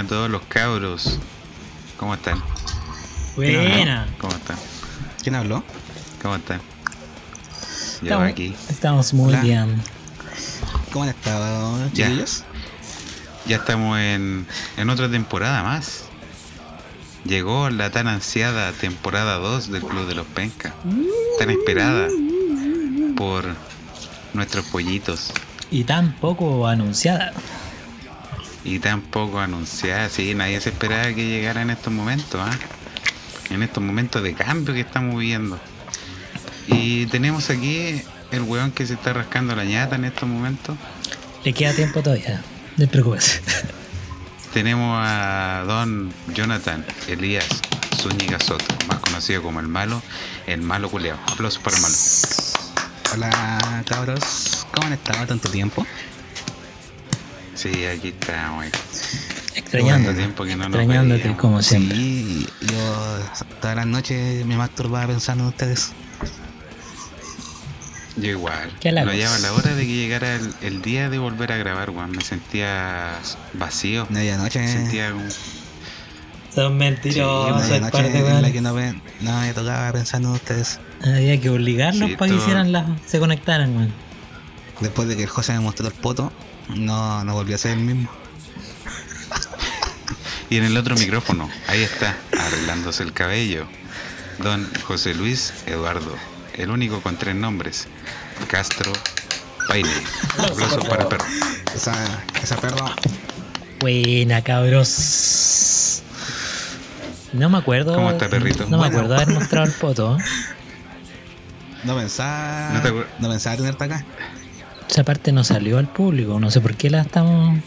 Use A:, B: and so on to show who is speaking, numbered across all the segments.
A: a todos los cabros. ¿Cómo están?
B: Buena.
A: ¿Cómo están?
C: ¿Quién habló?
A: ¿Cómo están? Yo
B: Estamos,
A: aquí.
B: estamos muy
A: Hola.
B: bien.
C: ¿Cómo han estado,
A: Ya.
C: chiquillos?
A: Ya estamos en, en otra temporada más. Llegó la tan ansiada temporada 2 del Club de los Pencas. Tan esperada por nuestros pollitos.
B: Y tan poco anunciada.
A: Y tan poco anunciada. Sí, nadie se esperaba que llegara en estos momentos. ¿ah? En estos momentos de cambio que estamos viviendo. Y tenemos aquí el weón que se está rascando la ñata en estos momentos.
B: Le queda tiempo todavía. No te preocupes.
A: Tenemos a don Jonathan Elías Zúñiga Soto, más conocido como el malo, el malo culeado. Aplausos para el malo.
C: Hola, cabros. ¿Cómo han estado tanto tiempo?
A: Sí, aquí estamos. eh.
B: Extrañándote.
A: Tanto tiempo que no nos
B: extrañándote
A: veíamos.
B: como siempre.
C: Sí, yo todas las noches me masturbaba pensando en ustedes.
A: Yo igual. No lleva la hora de que llegara el, el día de volver a grabar, weón. Me sentía vacío.
C: Medianoche.
A: Me sentía como...
B: Son mentirosos,
C: Sí,
B: par de
C: en la que no me, no me tocaba pensando en ustedes.
B: Había que obligarlos
A: Sí,
B: para que hicieran las, se conectaran, weón.
C: Después de que el José me mostró el poto, no, no volví a ser el mismo.
A: Y en el otro micrófono, ahí está, arreglándose el cabello. Don José Luis Eduardo, el único con tres nombres. Castro Paine. Aplausos para el perro.
C: Esa, esa perra,
B: Buena, cabros. No me acuerdo.
A: ¿Cómo está, perrito?
B: No me
C: Bueno.
B: acuerdo haber mostrado el poto. ¿eh?
C: no pensaba,
A: ¿No te
C: no, pensaba tenerte acá.
B: Esa parte no salió al público. No sé por qué la estamos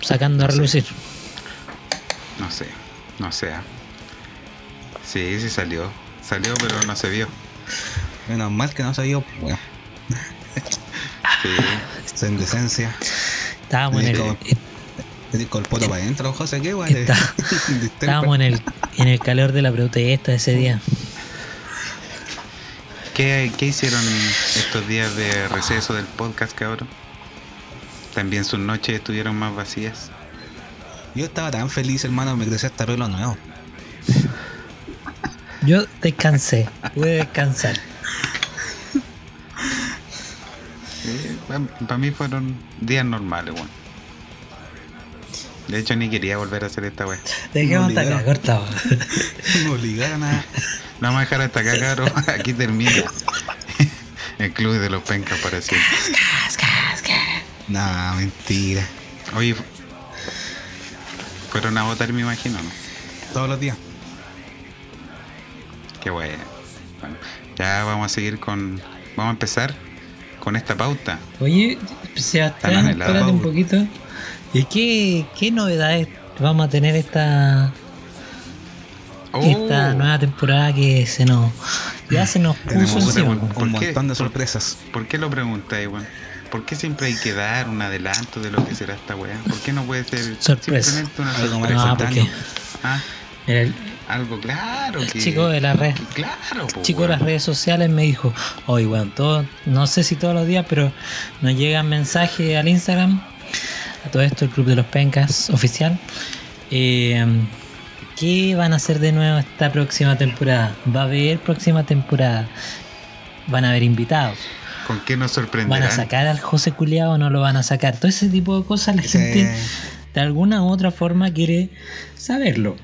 B: sacando a
A: sé.
B: relucir.
A: No sé, no sé. Sí, sí salió. Salió, pero no se vio.
C: Menos mal que no se vio, bueno,
A: Sí.
C: sin decencia.
B: Estábamos en el.
C: Le digo el poto para adentro, José, ¿qué?
B: Está- estábamos en el, en el calor de la protesta ese día.
A: ¿Qué, ¿Qué hicieron estos días de receso del podcast, cabrón? También sus noches estuvieron más vacías.
C: Yo estaba tan feliz, hermano, me creció hasta pelo nuevo.
B: Yo descansé, pude descansar.
A: Para mí fueron días normales, weón. De hecho, ni quería volver a hacer esta weá.
B: Dejemos hasta acá, cortado.
C: me obligaron a.
A: No vamos a dejar hasta acá, cabrón. Aquí termina el club de los pencas para siempre.
C: No, mentira.
A: Oye, fueron a votar, me imagino, ¿no?
C: Todos los días.
A: Qué bueno. Bueno, ya vamos a seguir con. Vamos a empezar con esta pauta.
B: Oye, Sebastián, espérate un poquito. ¿Y qué, qué novedades vamos a tener esta, esta
A: Oh,
B: nueva temporada que se nos ya se nos puso
C: un
A: qué?
C: montón de
A: ¿Por-
C: sorpresas.
A: ¿Por qué lo preguntáis, weón? ¿Por qué siempre hay que dar un adelanto de lo que será esta weá? ¿Por qué no puede ser
B: Sorpresa.
A: simplemente una sorpresa?
B: No,
C: instantáneo.
B: porque
A: Ah,
B: el
A: algo claro. Que,
B: chico de la red,
A: Claro, po,
B: chico de las redes sociales me dijo, oye, bueno, todo, no sé si todos los días, pero nos llegan mensajes al Instagram, a todo esto, el Club de los Pencas oficial. Eh, ¿Qué van a hacer de nuevo esta próxima temporada? ¿Va a haber próxima temporada? ¿Van a haber invitados?
A: ¿Con qué nos
B: ¿Van
A: sorprenderán?
B: a sacar al José Culeado o no lo van a sacar? Todo ese tipo de cosas la gente de alguna u otra forma quiere saberlo.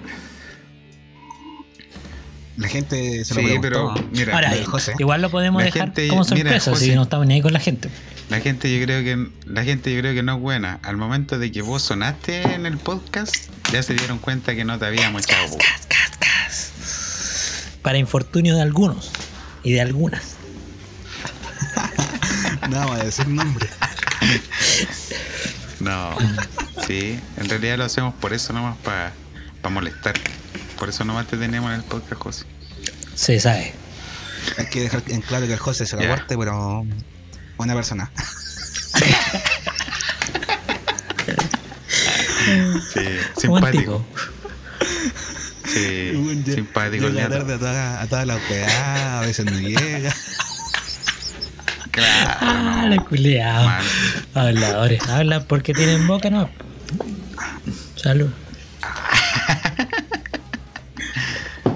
C: La gente se lo
A: Sí,
C: preguntó.
A: pero mira,
B: Ahora,
C: José.
B: igual lo podemos dejar
A: gente-
B: como
A: mira,
B: sorpresa,
A: José.
B: si no estamos ni ahí con la gente.
A: La gente yo creo que la gente yo creo que no es buena. Al momento de que vos sonaste en el podcast, ya se dieron cuenta que no te habíamos echado.
B: Para infortunio de algunos y de algunas.
C: No vamos a decir nombre.
A: No. Sí, en realidad lo hacemos por eso nomás para molestar. Por eso nomás te tenemos en el podcast, José.
B: Se sabe.
C: Hay que dejar en claro que el José se lo
A: Ya.
C: aguante, pero buena persona.
A: Sí, simpático. Sí,
C: Bueno,
A: simpático
C: Llega tarde a todas a todas las weas, a veces no llega.
A: Claro.
B: Ah,
A: no,
B: la culeado.
A: mal.
B: Habladores. Hablan porque tienen boca, ¿no? Salud.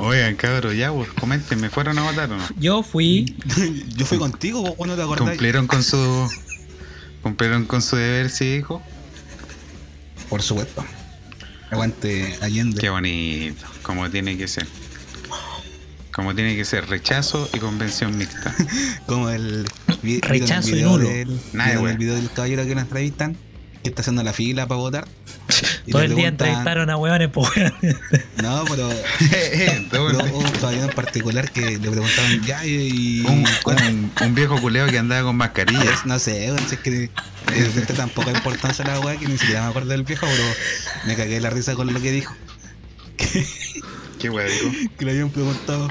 A: Oigan, cabros, ya, pues, comenten, ¿me fueron a votar o no?
B: Yo fui.
C: Yo fui contigo, vos no te acordás.
A: ¿Cumplieron con su. ¿Cumplieron con su deber cívico?
C: Por supuesto. Aguante Allende.
A: Qué bonito, como tiene que ser. Como tiene que ser, rechazo y convención mixta.
C: Como el vi-
B: Rechazo y
C: el video
B: nulo.
C: del,
A: Nada,
C: el video del caballero que lo entrevistan, que está haciendo la fila para votar. Y
B: Todo el día entrevistaron a hueones, pues.
C: No, pero, hubo un caballero en particular que le preguntaban ya y.
A: un,
C: ¿cuál-
A: un, un viejo culeo que andaba con mascarilla.
C: es? No sé, si es que de tan poca importancia la weá que ni siquiera me acuerdo del viejo, pero me cagué de la risa con lo que dijo.
A: Qué wea dijo.
C: Que le habían preguntado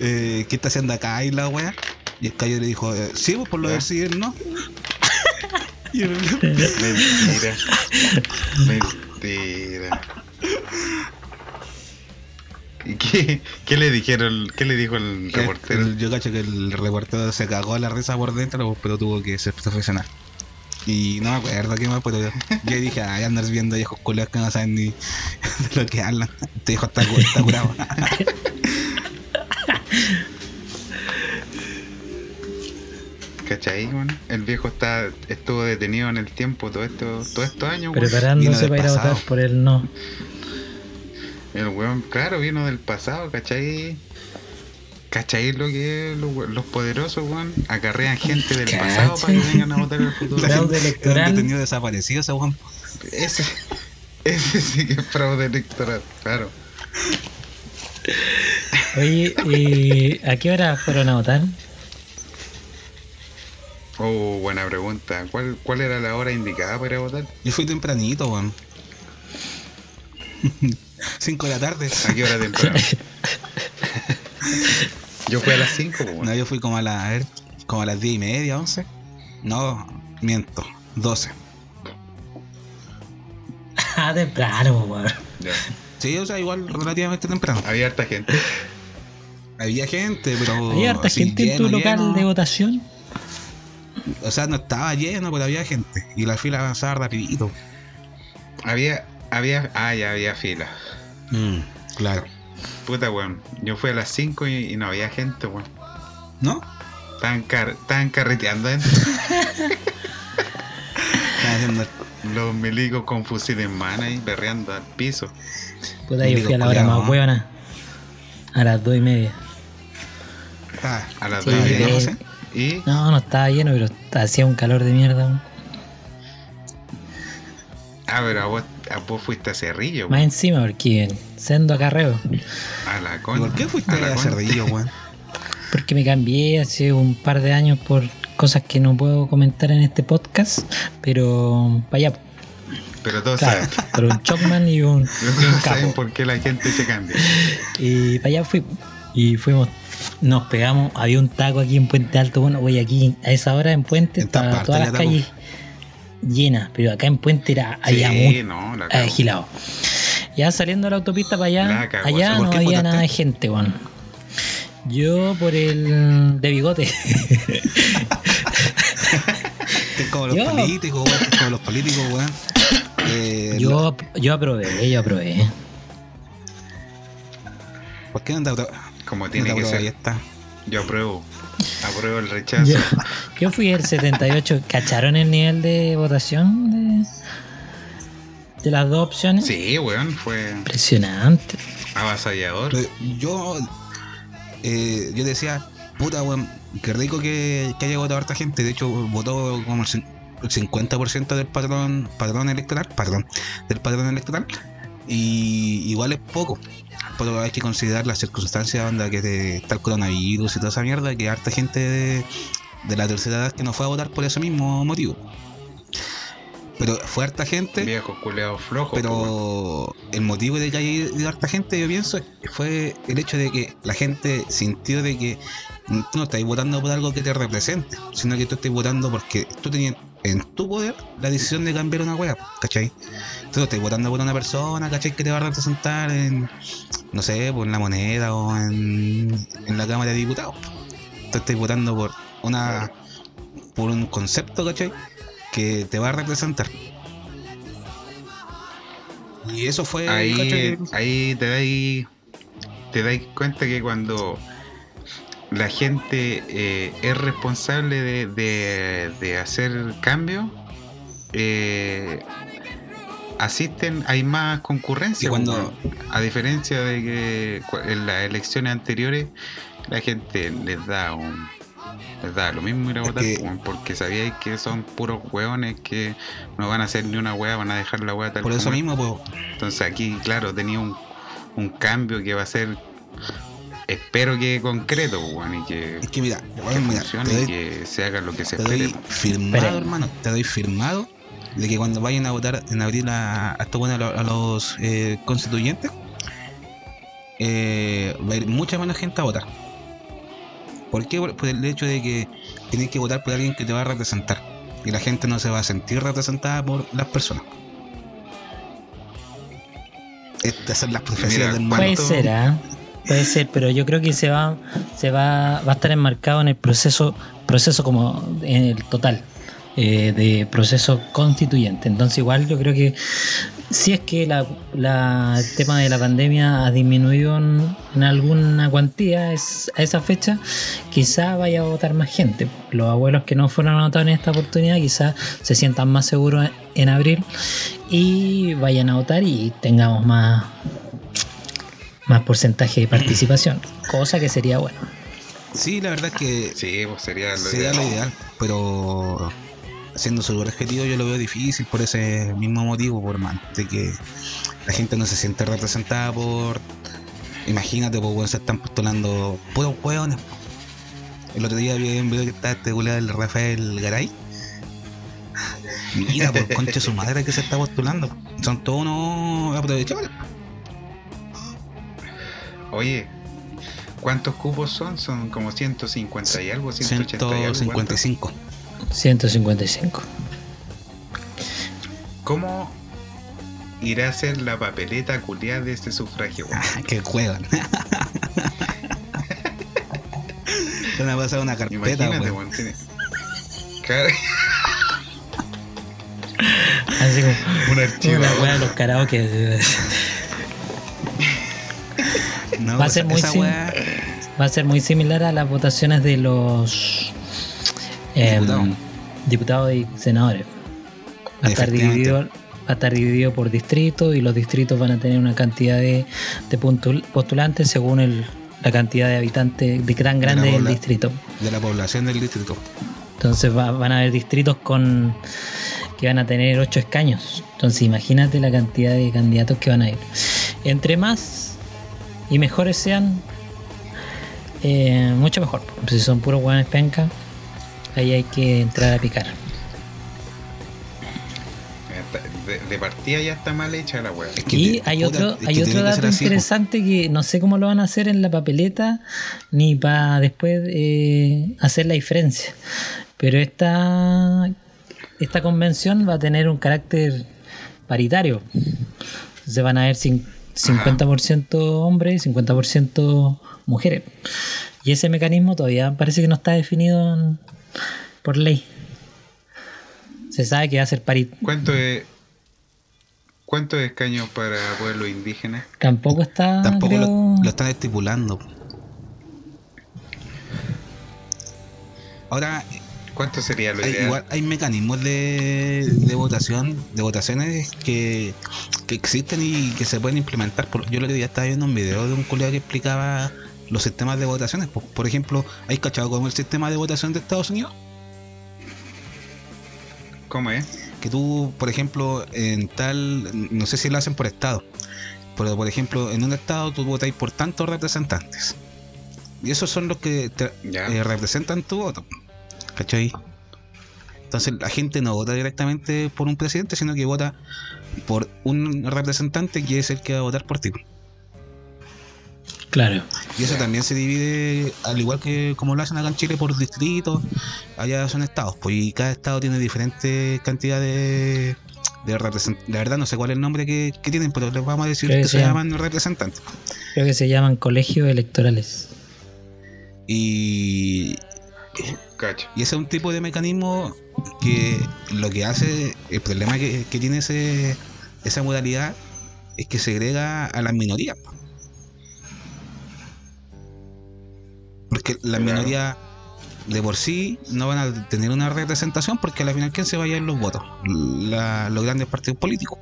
C: eh, qué está haciendo acá y la weá. Y el caballero le dijo, eh, sí, pues por lo
A: ¿Ya?
C: del civil, ¿no?
A: Mentira. Mentira. ¿Y qué, qué le dijeron? ¿Qué le dijo el reportero?
C: El- yo cacho que el reportero se cagó a la risa por dentro, pero tuvo que ser profesional. Y no me acuerdo qué más, pero yo, yo dije, ay, andar viendo viejos culeros que no saben ni de lo que hablan. Este hijo está, está curado.
A: ¿Cachai, weón? El viejo está, estuvo detenido en el tiempo todo esto, todos estos años, weón.
B: Preparándose para ir a votar por el no.
A: El weón, claro, vino del pasado, ¿cachai? ¿Cachai lo que es los, los poderosos, weón? Acarrean gente del pasado para que vengan a votar en el futuro.
B: Fraude electoral.
C: Un detenido desaparecido ese weón.
A: Ese, ese sí que es fraude electoral, claro.
B: Oye, ¿y ¿a qué hora fueron a votar?
A: Oh, buena pregunta. ¿Cuál, ¿Cuál era la hora indicada para ir a votar?
C: Yo fui tempranito, weón. 5 de la tarde.
A: ¿A qué hora temprano? Yo fui a las 5, pues,
C: No,
A: weón.
C: yo fui como a, la, a ver, como a las 10 y media, 11. No, miento, 12.
B: Ah, temprano, weón.
A: Ya.
C: Sí, o sea, igual relativamente temprano.
A: Había harta gente.
C: Había gente, pero.
B: ¿Hay harta
C: así
B: gente en tu
C: lleno,
B: local
C: lleno.
B: de votación?
C: O sea, no estaba lleno, pero había gente. Y la fila avanzaba rapidito.
A: Había, había, ah, ya había fila.
C: Mm, claro.
A: Puta, weón. Yo fui a las 5 y, y no había gente, weón.
C: ¿No?
A: Estaban, car estaban carreteando
C: haciendo
A: Los milicos con fusil en mano ahí, berreando al piso.
B: Puta, yo fui a la hora más huevona. A las dos y media.
C: Estaba,
A: A las
B: Sí,
A: dos y media.
B: No, no estaba lleno, pero hacía un calor de mierda.
A: Ah, pero a vos, a vos fuiste a Cerrillo,
B: Más encima, porque sendo acarreo.
A: A la
C: ¿Y
A: concha.
C: por qué fuiste
A: a la
C: a
A: concha.
C: Cerrillo, weón?
B: Porque me cambié hace un par de años por cosas que no puedo comentar en este podcast. Pero para allá,
A: Pero todos
B: claro,
A: saben.
B: por un Chocman y un, y un
A: Todos saben por qué la gente se cambia.
B: Y para allá fui. Y fuimos, nos pegamos. Había un taco aquí en Puente Alto. Bueno, voy aquí a esa hora en Puente,
C: En todas
B: las
C: taco.
B: calles llenas. Pero acá en Puente era,
A: sí, no, la cagó.
B: agilado. Ya saliendo de la autopista para allá, allá
C: ¿por
B: no había nada de gente, weón. Yo por el de bigote.
C: Como los
B: Yo-
C: políticos, weón. Como los políticos, weón. Eh,
B: yo, yo aprobé, yo aprobé.
C: ¿Por qué no
A: Como tiene que
C: apruebas? Ahí
A: ser.
C: está.
A: Yo apruebo. Apruebo el rechazo.
B: Yo, yo fui el 78. ¿Cacharon el nivel de votación de, de las dos opciones?
A: Sí, weón, fue
B: Impresionante.
A: avasallador.
C: Yo, eh, yo decía, puta, weón, qué rico que, que haya votado harta gente. De hecho, votó como el cin- el 50% del padrón, padrón electoral, perdón, del padrón electoral. Y igual es poco. Pero hay que considerar las circunstancias onda, que está el coronavirus y toda esa mierda, que harta gente de, de la tercera edad que no fue a votar por ese mismo motivo. Pero fue harta gente.
A: Viejo culeado flojo.
C: Pero el motivo de que haya ido harta gente, yo pienso, fue el hecho de que la gente sintió de que tú no estás votando por algo que te represente, sino que tú estás votando porque tú tenías en tu poder la decisión de cambiar una wea, ¿cachai? No estás votando por una persona, ¿cachai? Que te va a representar en, no sé, por la moneda o en, en la Cámara de Diputados. Tú estás votando por una por un concepto, ¿cachai? Que te va a representar. Y eso fue.
A: Ahí, ahí te dais te dais cuenta que cuando la gente eh, es responsable de, de- de hacer cambios, eh, asisten, hay más concurrencia.
C: Y cuando-
A: A diferencia de que en las elecciones anteriores la gente les da un les da lo mismo ir a votar
C: que-
A: porque sabíais que son puros hueones que no van a hacer ni una hueá, van a dejar la hueá tal
C: Por eso
A: como
C: mismo, pues,
A: Entonces aquí, claro, tenía un, un cambio que va a ser, espero que concreto, weón, y que,
C: es que mira,
A: que
C: mira, te
A: y
C: doy,
A: que se haga lo que se
C: te
A: espere.
C: doy firmado, hermano, te doy firmado de que cuando vayan a votar en abril a, a, bueno, a lo- a los eh, constituyentes, eh, va a ir mucha menos gente a votar. ¿Por qué? Por por el hecho de que tienes que votar por alguien que te va a representar. Y la gente no se va a sentir representada por las personas. Estas son las profecías
A: Mira,
C: del
A: ¿cuánto-
B: Puede
C: mundo.
B: ser, ¿ah? Puede ser, pero yo creo que se va, se va, va a estar enmarcado en el proceso, proceso como en el total eh, de proceso constituyente. Entonces igual yo creo que si es que la, la- el tema de la pandemia ha disminuido en, alguna cuantía a esa fecha, quizá vaya a votar más gente. Los abuelos que no fueron a votar en esta oportunidad quizá se sientan más seguros en, en abril y vayan a votar y tengamos más más porcentaje de participación, cosa que sería bueno.
C: Sí, la verdad es que
A: Sí, pues sería lo
C: sería lo ideal, pero siendo su objetivo yo lo veo difícil por ese mismo motivo, por hermano, de que la gente no se siente representada por... Imagínate, pues, se están postulando puros hueones. El otro día vi un video que estaba este culiao, el Rafael Garay. Mira, por concha su madre que se está postulando. Son todos unos aprovechables.
A: Oye, ¿cuántos cupos son? Son como 150 y algo, 180 y algo. ¿cuánto?
C: 155.
B: 155.
A: ¿Cómo irá a ser la papeleta culiada de este sufragio?
C: Ah, que juegan. Se me ha pasado una carpeta,
A: Imagínate,
B: Así como
A: un
B: una
A: archivador.
B: wea de los karaoke.
C: No,
B: Va a ser muy
C: weá-
B: Va a ser muy similar a las votaciones de los em,
C: Diputados.
B: y senadores. Va a estar dividido va a estar dividido por distrito y los distritos van a tener una cantidad de, de postulantes según el, la cantidad de habitantes de tan grande del
C: pobla-
B: distrito.
C: de la población del distrito.
B: Entonces va- van a haber distritos con que van a tener ocho escaños. Entonces imagínate la cantidad de candidatos que van a ir. Entre más y mejores sean, eh, mucho mejor. Si son puros hueones penca, ahí hay que entrar a picar.
A: De, de partida ya está mal hecha la.
C: Es que
B: Y
C: te-
B: hay
C: puta,
B: otro,
C: es que
B: hay
C: tiene
B: otro
C: que
B: dato
C: así,
B: interesante que no sé cómo lo van a hacer en la papeleta ni para después eh, hacer la diferencia. Pero esta, esta convención va a tener un carácter paritario. Se van a ver cin- 50% hombres y 50% mujeres. Y ese mecanismo todavía parece que no está definido en- por ley. Se sabe que va a ser paritario.
A: ¿Cuánto es, ¿Cuántos escaños para pueblos indígenas?
B: Tampoco está.
C: Tampoco lo, lo están estipulando. Ahora,
A: ¿Cuánto sería lo
C: hay,
A: ideal?
C: igual hay mecanismos de, de votación, de votaciones que, que existen y que se pueden implementar. Por- Yo el otro día estaba viendo un video de un colega que explicaba los sistemas de votaciones. Por, por ejemplo, ¿hay cachado como el sistema de votación de Estados Unidos?
A: ¿Cómo es?
C: que tú, por ejemplo, en tal, no sé si lo hacen por estado, pero por ejemplo, en un estado tú votáis por tantos representantes. Y esos son los que te- eh, representan tu voto. ¿Cachai? Entonces la gente no vota directamente por un presidente, sino que vota por un representante que es el que va a votar por ti.
B: Claro.
C: Y eso también se divide, al igual que como lo hacen acá en Chile, por distritos. Allá son estados, pues y cada estado tiene diferentes cantidades de representantes. La verdad no sé cuál es el nombre que, que tienen, pero les vamos a decir
B: Creo
C: que se llaman representantes.
B: Creo que se llaman colegios electorales.
C: Y
A: Cacho.
C: Y ese es un tipo de mecanismo que lo que hace, el problema que, que tiene ese, esa modalidad es que segrega a las minorías. po. Porque las
A: Claro.
C: minorías de por sí no van a tener una representación porque al final quién se va a llevar los votos, La- los grandes partidos políticos.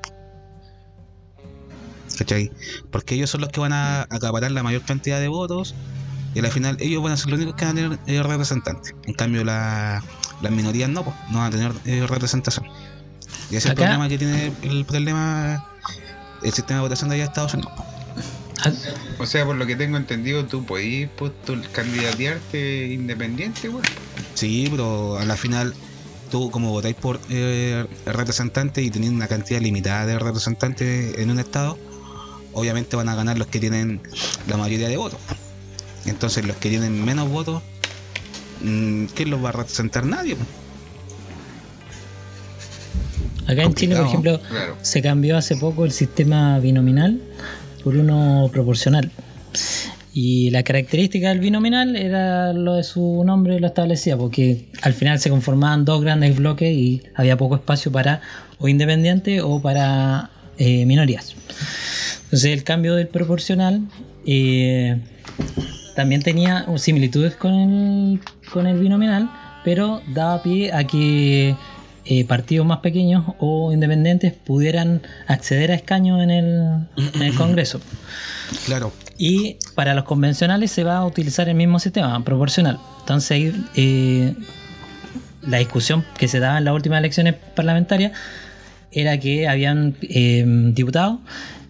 C: ¿Cachai? Porque ellos son los que van a acaparar la mayor cantidad de votos y al final ellos van a ser los únicos que van a tener eh, representantes. En cambio la- las minorías no, pues, no van a tener eh, representación. Y ese es el problema que tiene el problema el sistema de votación de allá de Estados Unidos.
B: Ah,
A: O sea, por lo que tengo entendido, tú podís postu- candidatearte independiente, weón.
C: Sí, pero a la final tú como votáis por eh, representantes y tenéis una cantidad limitada de representantes en un estado, obviamente van a ganar los que tienen la mayoría de votos. Entonces los que tienen menos votos, mm, ¿quién los va a representar? Nadie.
B: Acá en Chile, por
C: Complicado.
B: ejemplo,
A: Claro.
B: se cambió hace poco el sistema binominal por uno proporcional. Y la característica del binominal era lo de su nombre, lo establecía, porque al final se conformaban dos grandes bloques y había poco espacio para o independientes o para eh, minorías. Entonces el cambio del proporcional eh, también tenía similitudes con el, con el binominal, pero daba pie a que eh, partidos más pequeños o independientes pudieran acceder a escaños en el, en el Congreso.
C: Claro,
B: Y para los convencionales se va a utilizar el mismo sistema, proporcional. Entonces ahí, eh, la discusión que se daba en las últimas elecciones parlamentarias era que habían eh, diputados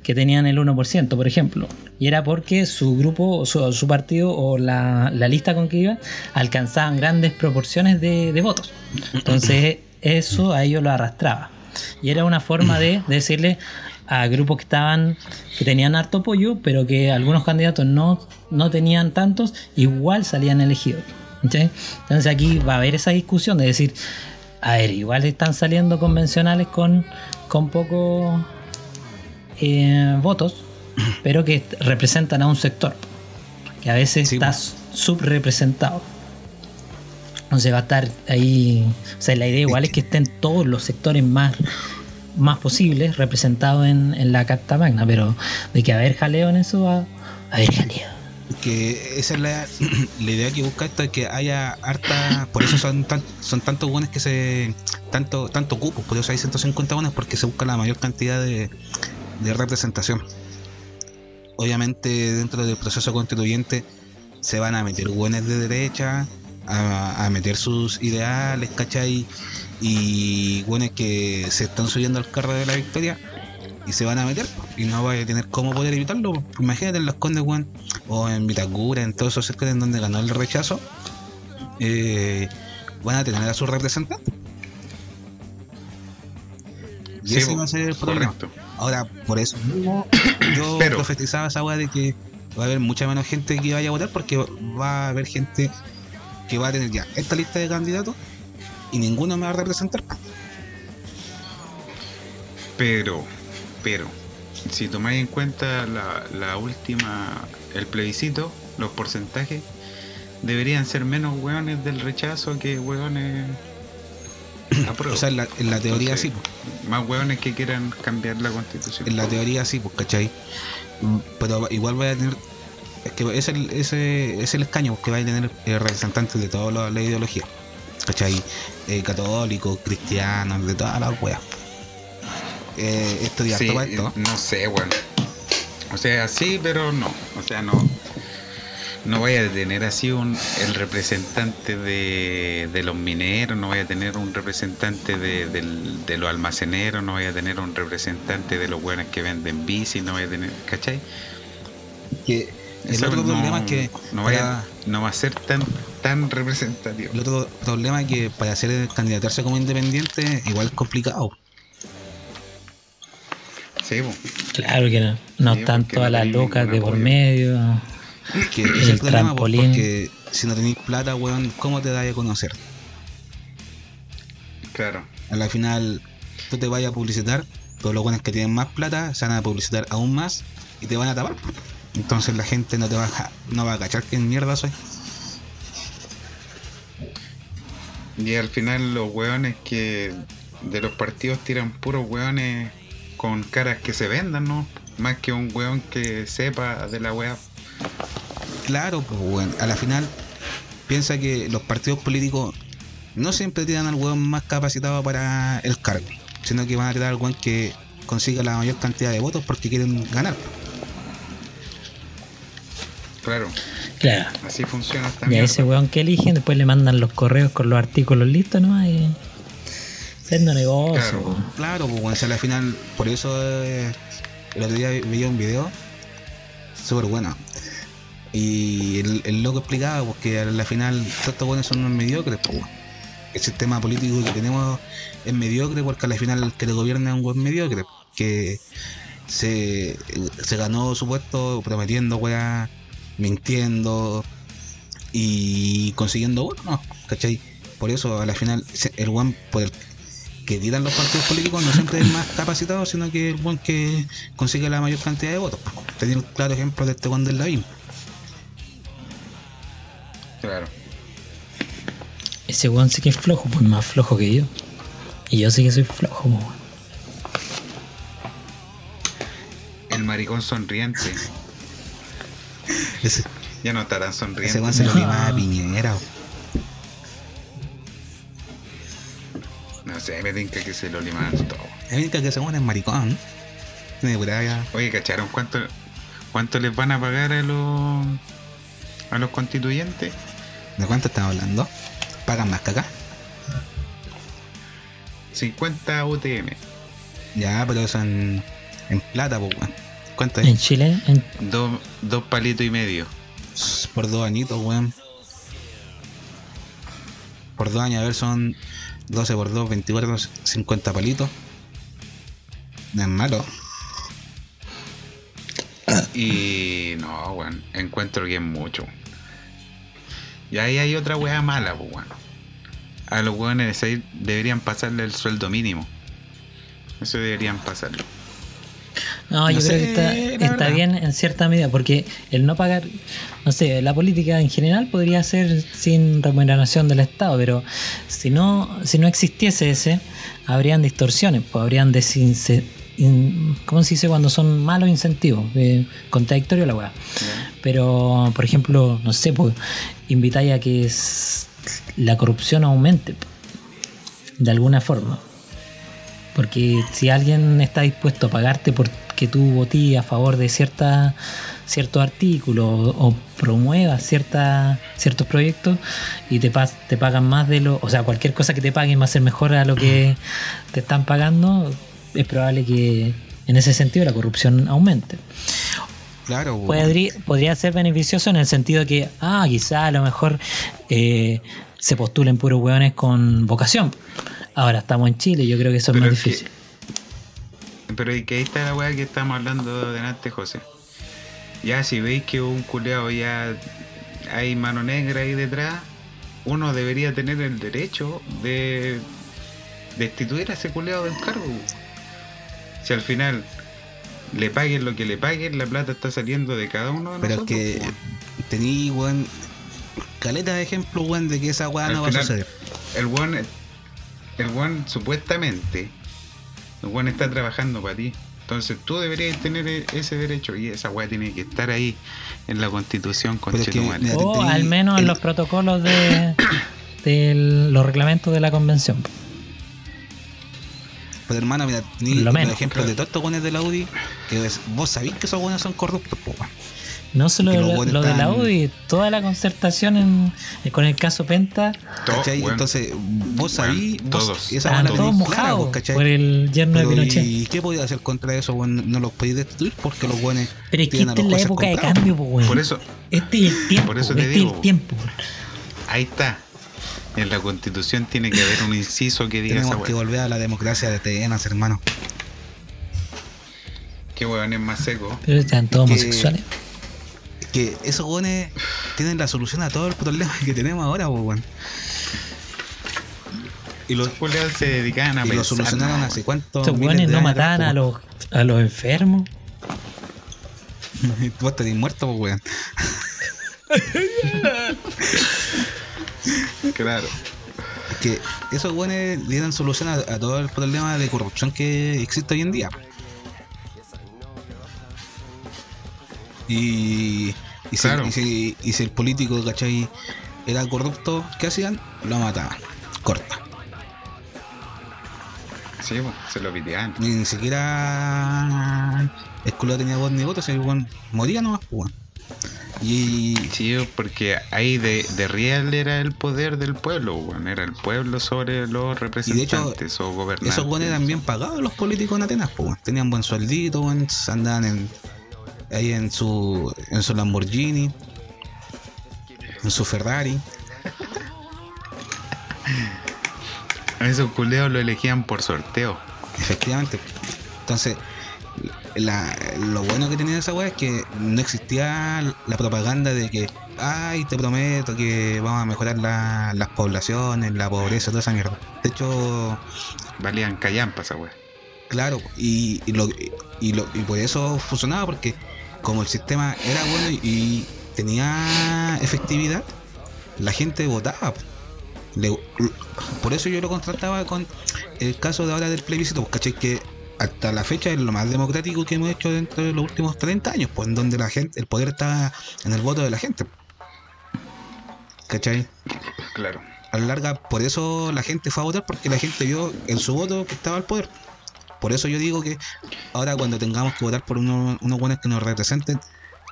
B: que tenían el 1%, por ejemplo. Y era porque su grupo, su, su partido o la, lista con que iba alcanzaban grandes proporciones de, votos. Entonces eso a ellos lo arrastraba. Y era una forma de, de decirle a grupos que estaban que tenían harto apoyo, pero que algunos candidatos no, no tenían tantos, igual salían elegidos. Entonces aquí va a haber esa discusión de decir, a ver, igual están saliendo convencionales con, con pocos eh, votos, pero que representan a un sector, que a veces
C: Sí,
B: está subrepresentado. Entonces va a estar ahí, o sea, la idea igual es que estén todos los sectores más más posibles representados en, en la Carta Magna, pero de que haber jaleo en eso va a haber jaleo.
C: que esa es la, la idea que busca esto es que haya harta por eso son tan, son tantos buenos que se tanto tanto cupos por eso hay 150 buenos porque se busca la mayor cantidad de, de representación obviamente dentro del proceso constituyente se van a meter buenos de derecha a, a meter sus ideales ¿cachai? y buenos que se están subiendo al carro de la victoria y se van a meter y no va a tener cómo poder evitarlo. Imagínate en Los Condes, weón, o en Vitacura, en todos esos sectores en donde ganó el rechazo, eh, van a tener a su representante. Y
A: Sí,
C: ese va a ser el problema.
A: Correcto.
C: Ahora, por eso mismo, yo
A: Pero-
C: profetizaba esa weá de que va a haber mucha menos gente que vaya a votar porque va a haber gente que va a tener ya esta lista de candidatos y ninguno me va a representar.
A: Pero, pero, si tomáis en cuenta la, la última, el plebiscito, los porcentajes, deberían ser menos hueones del rechazo que hueones apruebo.
C: O sea, en la, en la teoría
A: Entonces,
C: sí.
A: Más hueones que quieran cambiar la constitución.
C: En la teoría sí, pues, ¿cachai? Mm, Pero igual vaya a tener. Es que es el, ese, es el escaño que va a tener eh, representantes de toda la, la ideología. ¿cachai? Eh, católicos, cristianos, de todas las weas. Eh, estudiar
A: Sí,
C: todo esto.
A: no sé, bueno. O sea, sí, pero no. O sea, no. No voy a tener así un el representante de, de los mineros, no voy a tener un representante de, de los almaceneros, no voy a tener un representante de los buenos que venden bici, no voy a tener, ¿cachai?
C: Que el
A: Eso
C: otro
A: no-
C: problema es que
A: no, vaya-
C: para-
A: no va a ser tan tan representativo.
C: el otro problema es que para hacer candidatarse como independiente igual es complicado.
A: Sí.
B: Claro que no, no
A: Sí,
B: están todas
A: no
B: las lucas de por medio.
C: Que es
B: El
C: el problema, pues,
B: trampolín.
C: porque si no tenéis plata, weón, ¿cómo te das a conocer?
A: Claro.
C: a la final tú te vayas a publicitar, pero los buenos que tienen más plata se van a publicitar aún más y te van a tapar. Entonces la gente no te va a, no va a cachar que mierda soy.
A: Y al final los weones que de los partidos tiran puros weones con caras que se vendan, ¿no? Más que un weón que sepa de la wea.
C: Claro, pues weón. A la final, piensa que los partidos políticos no siempre tiran al weón más capacitado para el cargo, sino que van a tirar al weón que consiga la mayor cantidad de votos porque quieren ganar.
A: Claro,
B: Claro.
A: así funciona esta
B: Y a ese weón que eligen, después le mandan los correos con los artículos listos nomás y. Haciendo negocio.
A: Claro.
B: weón.
C: Claro, pues bueno, o sea, a la final, por eso eh, el otro día veía un video súper bueno. Y el, loco explicaba pues, que a la final todos estos buenos son unos mediocres, pues bueno. El sistema político que tenemos es mediocre porque a la final el que le gobierna es un buen mediocre, que se, se ganó su puesto prometiendo weá, mintiendo y consiguiendo votos, ¿no? ¿cachai? Por eso a la final el buen por que tiran los partidos políticos no siempre es más capacitado, sino que el buen que consigue la mayor cantidad de votos. Tenía un claro ejemplo de este Juan del Lavín.
A: Claro.
B: Ese weón sí que es flojo, pues más flojo que yo. Y yo sí que soy flojo, pues, weón.
A: El maricón sonriente.
C: Ese,
A: Ya no estarán
C: ese
A: sonriendo.
C: Juan se lo a Piñera. o-
A: No sé, me tinca que se lo liman todo.
C: Es única que ese Juan es maricón.
A: Oye, ¿cacharon cuánto, cuánto les van a pagar a los a los constituyentes?
C: ¿De cuánto estamos hablando? ¿Pagan más que acá?
A: 50 UTM.
C: Ya, pero eso en, en plata, pues, weón. ¿Cuánto
B: En
C: es?
B: Chile, en-
A: Dos, dos palitos y medio.
C: Por dos añitos, weón. Por dos años, a ver, son 12 por 2, 24, 50 palitos. No es malo.
A: Y no, weón, encuentro que es mucho. Y ahí hay otra weá mala, pues, weón. A los weones deberían pasarle el sueldo mínimo. Eso deberían pasarlo.
B: No,
C: No
B: yo
C: sé,
B: creo que está, está
C: verdad.
B: bien en cierta medida, porque el no pagar, no sé, la política en general podría ser sin remuneración del Estado, pero si no, si no existiese ese, habrían distorsiones, pues habrían desince, in- ¿cómo se dice cuando son malos incentivos? Eh, contradictorio la weá. Pero, por ejemplo, no sé, pues invitáis a que la corrupción aumente de alguna forma. Porque si alguien está dispuesto a pagarte porque tú votí a favor de cierta cierto artículo o, o promuevas cierta, ciertos proyectos y te, te pagan más de lo, o sea, cualquier cosa que te paguen va a ser mejor a lo que te están pagando, es probable que en ese sentido la corrupción aumente.
C: Claro.
B: Podría, podría ser beneficioso en el sentido que, ah, quizá a lo mejor eh, se postulen puros hueones con vocación. Ahora estamos en Chile, yo creo que eso es más
A: es que-
B: difícil.
A: Pero y que ahí está la weá que estamos hablando delante, José. Ya si veis que un culeado ya hay mano negra ahí detrás, uno debería tener el derecho de destituir a ese culeado del cargo. Si al final le paguen lo que le paguen, la plata está saliendo de cada uno de
C: Pero es
A: nosotros.
C: que
A: po.
C: tení, weón, caleta de ejemplo, weón, de que esa weá no va a suceder.
A: el one, el one supuestamente, el one está trabajando para ti. Entonces tú deberías tener e- ese derecho y esa weá tiene que estar ahí en la constitución con
C: Pero es que,
B: O al menos en
C: el-
B: los protocolos de, de los reglamentos de la convención.
C: Pero hermano, mira, tení
B: Lo
C: los
B: menos.
C: ejemplos de todos estos weones de la UDI, que es- vos sabéis que esos weones son corruptos, po.
B: No solo lo, de la
C: están-
B: UDI, toda la concertación en- eh, con el caso Penta,
A: todo,
C: ¿Cachai?
A: weón.
C: Entonces, vos sabís,
A: todos.
C: esa
B: todos mojados por el yerno de Pinochet.
C: ¿Y qué podía hacer contra eso, weón? No los podéis destruir porque los weones
B: Pero es que esta es la época de cambio, pues.
A: Por eso,
B: Este es el tiempo,
A: Por eso te
B: este
A: digo,
B: es el tiempo.
A: ahí está. En la constitución tiene que haber un inciso que diga esa
C: Tenemos que volver a la democracia de Tenas, hermano.
A: Que weón es más seco.
B: Pero están todos
C: que-
B: homosexuales.
C: Que esos weones tienen la solución a todo el problema que tenemos ahora, po, weón. Y los,
A: culeados se dedicaban a
C: y
A: pensar.
C: lo solucionaron
A: no,
C: hace cuántos
B: Estos
C: de
B: no mataban a los, a los enfermos.
C: Vos tenés muerto, weón.
A: Claro.
C: que esos buenos le dan solución a, a todo el problema de corrupción que existe hoy en día. Y, y, si,
A: Claro.
C: y si- y si el político, ¿cachai? Era corrupto, ¿qué hacían? Lo mataban. Corta.
A: Sí, po, se lo piteaban.
C: Ni, ni siquiera el culo tenía voz ni voto, weón moría nomás, pues. Y
A: Sí, porque ahí de, de real era el poder del pueblo, weón. Era el pueblo sobre los representantes o gobernantes.
C: esos weones eran bien pagados los políticos en Atenas, pues. Tenían buen sueldito, weón. Andaban en, ahí en su, en su Lamborghini, en su Ferrari.
A: A esos culeos lo elegían por sorteo.
C: Efectivamente. Entonces, la- lo bueno que tenía esa weá es que no existía la propaganda de que, ay, te prometo que vamos a mejorar la- las poblaciones, la pobreza, toda esa mierda. De hecho,
A: Valían callampa esa weá.
C: claro, y, y lo, y, lo- y por eso funcionaba, porque como el sistema era bueno y tenía efectividad, la gente votaba. Le- por eso yo lo contrastaba con el caso de ahora del plebiscito, pues, ¿cachai? Que hasta la fecha es lo más democrático que hemos hecho dentro de los últimos 30 años, pues en donde la gente, el poder está en el voto de la gente. ¿Cachai?
A: Claro.
C: A la larga, por eso la gente fue a votar, porque la gente vio en su voto que estaba al poder. Por eso yo digo que ahora cuando tengamos que votar por uno- unos buenos que nos representen,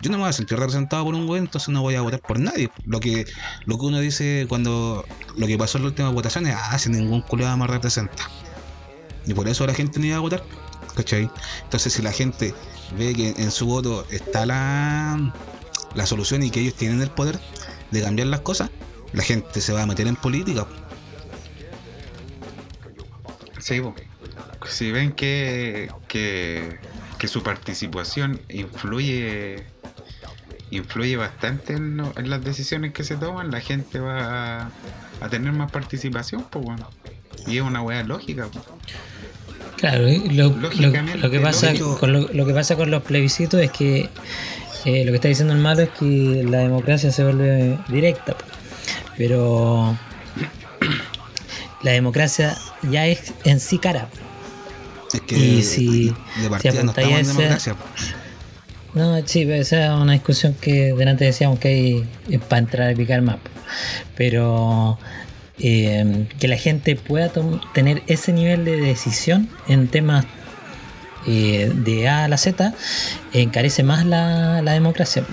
C: yo no me voy a sentir representado por un buen, entonces no voy a votar por nadie. Lo que lo que uno dice cuando lo que pasó en las últimas votaciones, ah, si ningún culiado me representa. Y por eso la gente no iba a votar, ¿cachai? Entonces si la gente ve que en su voto está la, la solución y que ellos tienen el poder de cambiar las cosas, la gente se va a meter en política.
A: Sí, si ven que, que, que su participación influye influye bastante en, las decisiones que se toman, la gente va a, tener más participación, pues bueno. Y es una weá lógica.
B: Claro, y lo, lo-
A: Lógicamente,
B: lo que pasa
A: lógico.
B: con lo, lo que pasa con los plebiscitos es que eh, lo que está diciendo el malo es que la democracia se vuelve directa, pero la democracia ya es en sí cara.
C: Es que
B: Y si-
C: de partida no
B: apuntáis
C: estamos en democracia.
B: No, sí, esa es una discusión que delante decíamos que hay para entrar a picar más. Pero eh, que la gente pueda tener ese nivel de decisión en temas eh, de A a la Z encarece más la, la democracia.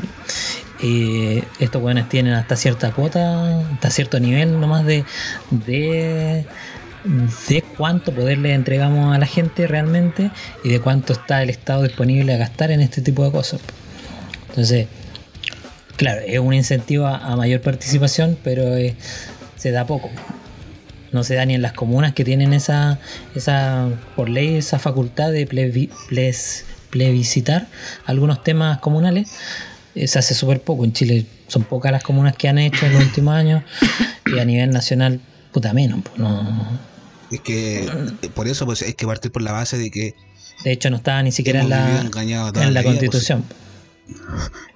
B: Eh, estos buenos tienen hasta cierta cuota, hasta cierto nivel nomás de, de, de cuánto poder le entregamos a la gente realmente y de cuánto está el Estado disponible a gastar en este tipo de cosas. Entonces, claro, es un incentivo a, mayor participación, pero se da poco. No se da ni en las comunas que tienen esa, esa por ley, esa facultad de plebi- plebiscitar algunos temas comunales. Eh, se hace súper poco. En Chile son pocas las comunas que han hecho en los últimos años y a nivel nacional, puta menos. pues, no.
C: Es que eh, por eso pues hay que partir por la base de que
B: De hecho, no estaba ni siquiera en la, en la
C: pues,
B: constitución.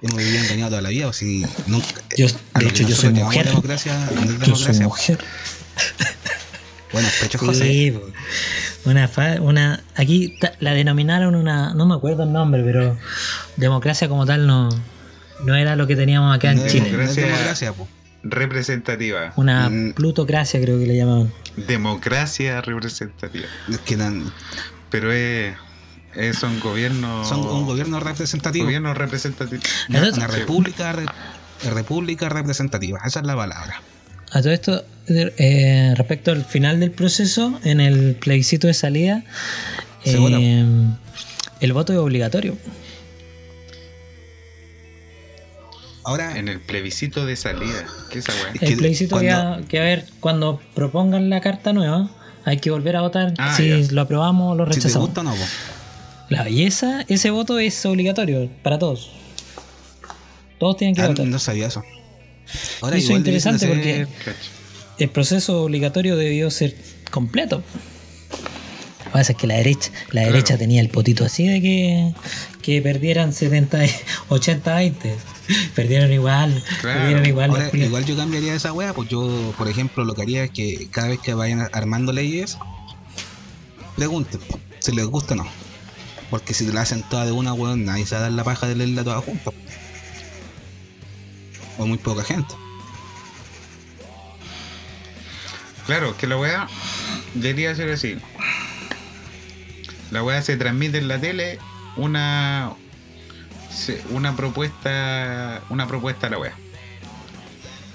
C: Hemos vivido engañados toda la vida, pues, si nunca,
B: Yo,
C: a
B: de hecho, yo soy mujer.
C: democracia, no
B: Yo soy
C: democracia.
B: mujer.
C: Bueno, pecho José.
B: Sí, una, fa- una aquí ta- la denominaron una, no me acuerdo el nombre, pero democracia como tal no, no era lo que teníamos acá en
C: No
B: Chile.
C: no
A: Democracia-
C: democracia, po.
A: Representativa.
B: Una
C: Mm.
B: plutocracia creo que le llamaban.
A: Democracia representativa.
C: Es que dan-
A: Pero es, es un gobierno.
C: son un gobierno representativo.
A: gobierno representativo.
C: Una, república, re- república representativa. Esa es la palabra.
B: A todo esto, eh, respecto al final del proceso, en el plebiscito de salida, eh, el voto es obligatorio.
C: Ahora,
A: En el plebiscito de salida. ¿Qué es esa weá?
C: Es
B: El
C: que
B: plebiscito que, a haber cuando propongan la carta nueva, hay que volver a votar
A: Ah,
B: si
A: ya.
B: lo aprobamos o lo
C: si te
B: rechazamos.
C: gusta o no, po.
B: La belleza, ese voto es obligatorio para todos. Todos tienen que
C: Ah,
B: votar.
C: no sabía eso. Ahora
B: Eso es interesante
C: hacer-
B: porque-. El proceso obligatorio debió ser completo. Lo que pasa es que la derecha, la
A: Claro.
B: derecha tenía el potito así de que, que perdieran 70, y- 80 20. Perdieron igual.
A: Claro.
B: Perdieron igual.
C: Ahora, igual yo cambiaría esa wea, pues yo, por ejemplo, lo que haría es que cada vez que vayan armando leyes, pregunten si les gusta o no. Porque si te la hacen toda de una, weón, nadie se va a dar la paja de leerla toda junta. O muy poca gente.
A: Claro, que la weá debería ser así. La weá se transmite en la tele una una propuesta una propuesta a la weá.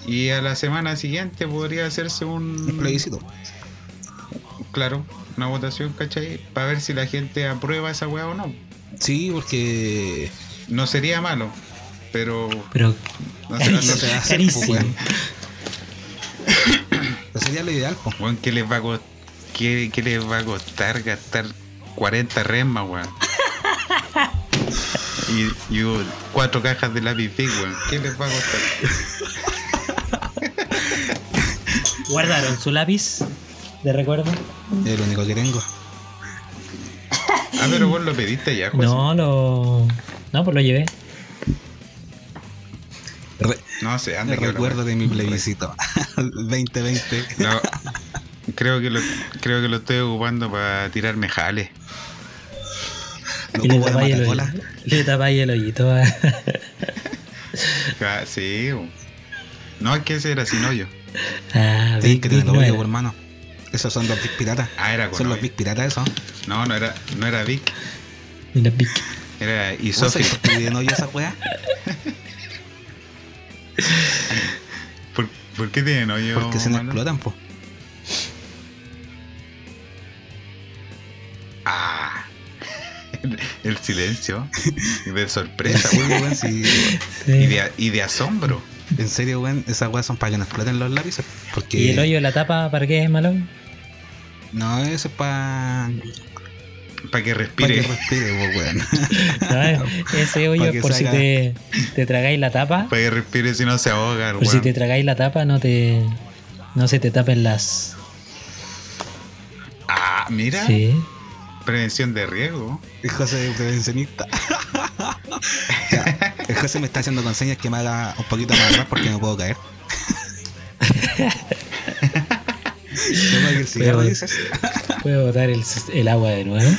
A: Y a la semana siguiente podría hacerse
C: Un
A: un
C: plebiscito.
A: claro, una votación, ¿cachai? Para ver si la gente aprueba esa weá o no.
C: Sí, porque
A: No sería malo, pero
B: Pero
A: no sé, no
C: se va a hacer. Eso sería lo ideal, pues.
A: Weón, ¿qué les va a costar? ¿Qué, qué les va a costar gastar 40 remas, weón? Y, y cuatro cajas de lápiz big, weón. ¿Qué les va a costar?
B: guardaron su lápiz de recuerdo.
C: Es lo único que tengo.
A: Ah, pero vos lo pediste ya, José.
B: No, lo. No, pues lo llevé.
C: Re-
A: No sé, anda
C: me
A: que
C: recuerdo de mi plebiscito 2020.
A: No, creo que lo creo que lo estoy ocupando para tirarme jales.
C: No
B: y le tapáis el,
C: matacola.
B: hoyo- le tapáis el hoyito. a-
A: Ja, Sí. No, es que ese era sin hoyo.
B: ah,
C: Tienes que tener hoyo, hermano. Esos son los Big Piratas.
A: Ah, era con
C: Son los. Big Piratas esos.
A: No, no era, no era Vic,
B: Mira, Big.
A: era
C: ¿Vos sabés
A: Isofix.
C: por qué tienen hoyo esa weá?
A: ¿Por, por qué tienen hoyo?
C: Porque se nos
A: mano?
C: explotan, pues.
A: Ah, el silencio de sorpresa,
C: Sí,
A: weón.
C: weón, sí.
B: Sí.
A: Y de, y de asombro.
C: En serio, weón, esas weas son para que no exploten los lápices. Porque
B: ¿Y el hoyo de la tapa para qué es malo?
C: No, eso es para
A: Para que
C: que
A: respire.
C: respire, pues, weón.
B: No, ese hoyo es
C: que
B: por si te, te tragáis la tapa.
A: Para que respire si no se ahoga,
B: Por si te tragáis la tapa, no te. No se te tapen las.
A: Ah, mira.
B: Sí.
A: Prevención de riesgo.
C: El José es prevencionista. Ya, el José me está haciendo con señas que me haga un poquito más atrás porque no puedo caer. ¿Toma que el cigarro
B: Pero-
C: dices?
B: Puedo botar el, el agua de nuevo.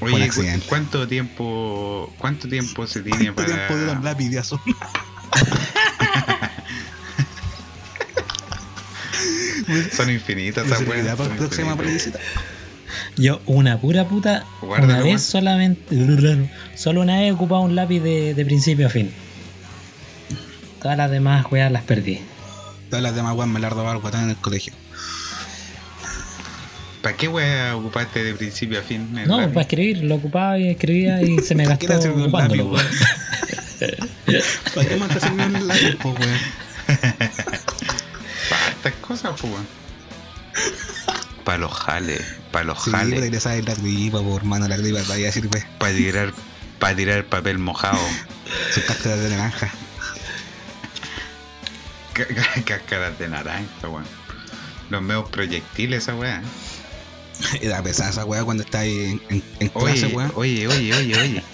A: Oye, ¿cu-
C: accidente.
A: ¿cuánto tiempo cuánto tiempo se tiene
C: ¿Cuánto tiempo dura un
A: para
C: lápiz de azul?
A: Son infinitas esas
C: ¿Servirá
A: weas,
C: para
A: infinitas.
C: plebiscito?
B: Yo, una pura puta. Una vez solamente. Solo una vez he ocupado un lápiz de, de principio a fin. Todas las demás weas las perdí.
C: Todas las demás weas me las robaba el guatón en el colegio.
A: ¿Para qué wea ocupaste de principio a fin? el
B: No,
A: lápiz?
B: para escribir, lo ocupaba y escribía y se me
C: ¿Para qué
B: gastó ocupándolo,
C: lápiz,
B: weón.
C: ¿Para qué más te sirvió el lápiz, pues, weón?
A: Para estas cosas, pues weón. Para los jales, para los
C: Sí,
A: jales,
C: la gripa, pues, hermano, la gripa todavía sirve.
A: para tirar, para tirar papel mojado,
C: Sus cáscaras de naranja.
A: Cá- cá- cáscaras de naranja, weón. Los medios proyectiles, esa weá.
C: Era pesada esa weá cuando estás ahí en, en, en
A: Oye,
C: clase, weón.
A: oye, oye, oye, oye.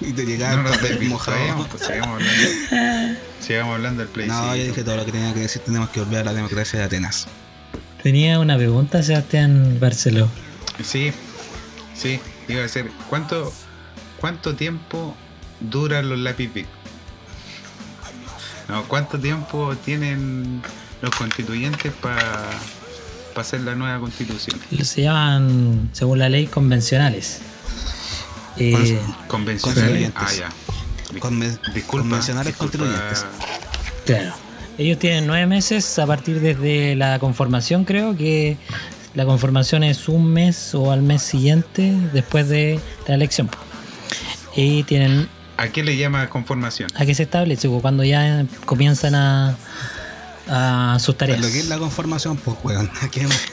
C: Y te llegaba
A: No
C: papel mojado.
A: pues, sigamos hablando. Sigamos hablando del play.
C: No, yo dije todo lo que tenía que decir. Tenemos que volver a la democracia de Atenas.
B: Tenía una pregunta, Sebastián Barceló.
A: Sí, sí, iba a ser. ¿Cuánto, cuánto tiempo duran los lápiz big? No, ¿cuánto tiempo tienen los constituyentes para hacer la nueva constitución?
B: Se llaman, según la ley, convencionales. Eh,
A: Convencionales. Ah, ya.
C: Conven-
A: Disculpa.
C: convencionales
A: disculpa.
C: constituyentes.
B: claro. Ellos tienen nueve meses a partir desde la conformación, creo que la conformación es un mes o al mes siguiente después de la elección. Y tienen
A: ¿A qué le llama conformación?
B: a que se establece pues, cuando ya comienzan a, a sus tareas.
C: Lo que es la conformación, pues, weón.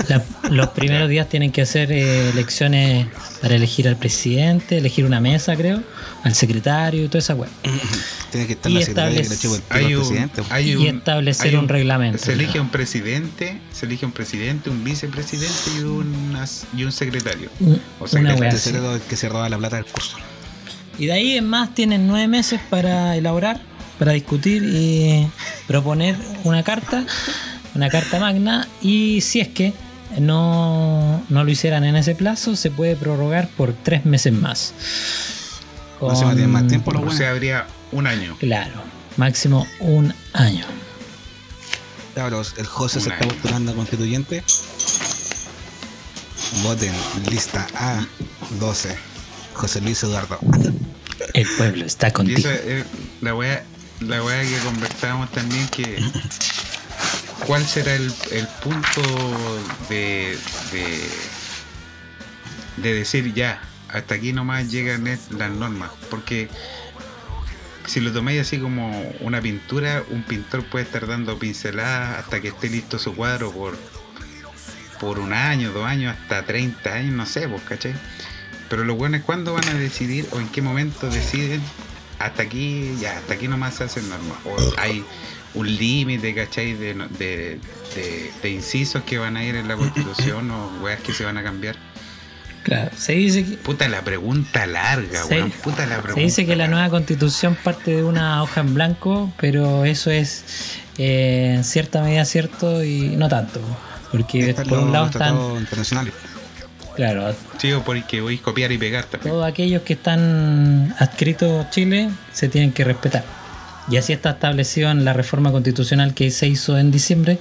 B: La- los primeros días tienen que hacer eh, elecciones para elegir al presidente, elegir una mesa, creo, al secretario y toda esa weá.
C: Tiene que estar
B: Y
C: la secretaria que
B: establece-
C: le chivo el pico
A: Hay
C: al
A: un,
C: presidente. pues.
B: Y establecer
A: hay
B: un reglamento.
A: Se elige un presidente, se elige un presidente, un vicepresidente y un, as- y un secretario. O sea,
B: una
A: que
C: El tercero el que se roba la plata del curso.
B: Y de ahí en más tienen nueve meses para elaborar, para discutir y proponer una carta, una carta magna. Y si es que no, no lo hicieran en ese plazo, se puede prorrogar por tres meses más.
C: No se tienen más tiempo los
A: O sea, habría un año.
B: Claro, máximo un año.
C: Cabros, el José se está postulando a constituyente. Voten lista A12. José Luis Eduardo.
B: El pueblo está
A: Y
B: contigo.
A: eso es la wea, la wea que conversábamos también que cuál será el, el punto de, de de decir ya, hasta aquí nomás llegan las normas, porque si lo tomáis así como una pintura, un pintor puede estar dando pinceladas hasta que esté listo su cuadro por por un año, dos años, hasta 30 años, no sé, pues, ¿cachai? Pero lo bueno es cuándo van a decidir o en qué momento deciden hasta aquí, ya, hasta aquí nomás se hacen normas. O hay un límite, ¿cachai? De, de, de- de incisos que van a ir en la constitución o weas que se van a cambiar.
B: Claro, se dice que,
A: Puta la pregunta larga,
B: Sí.
A: weón. Puta la pregunta.
B: se dice que la nueva constitución parte de una hoja en blanco, pero eso es eh, en cierta medida cierto y no tanto. Porque
C: Están
B: por un
C: los
B: lado están,
C: internacionales.
B: Claro,
A: Sí, o porque voy a copiar y pegar también.
B: todos aquellos que están adscritos a Chile se tienen que respetar. Y así está establecido en la reforma constitucional que se hizo en diciembre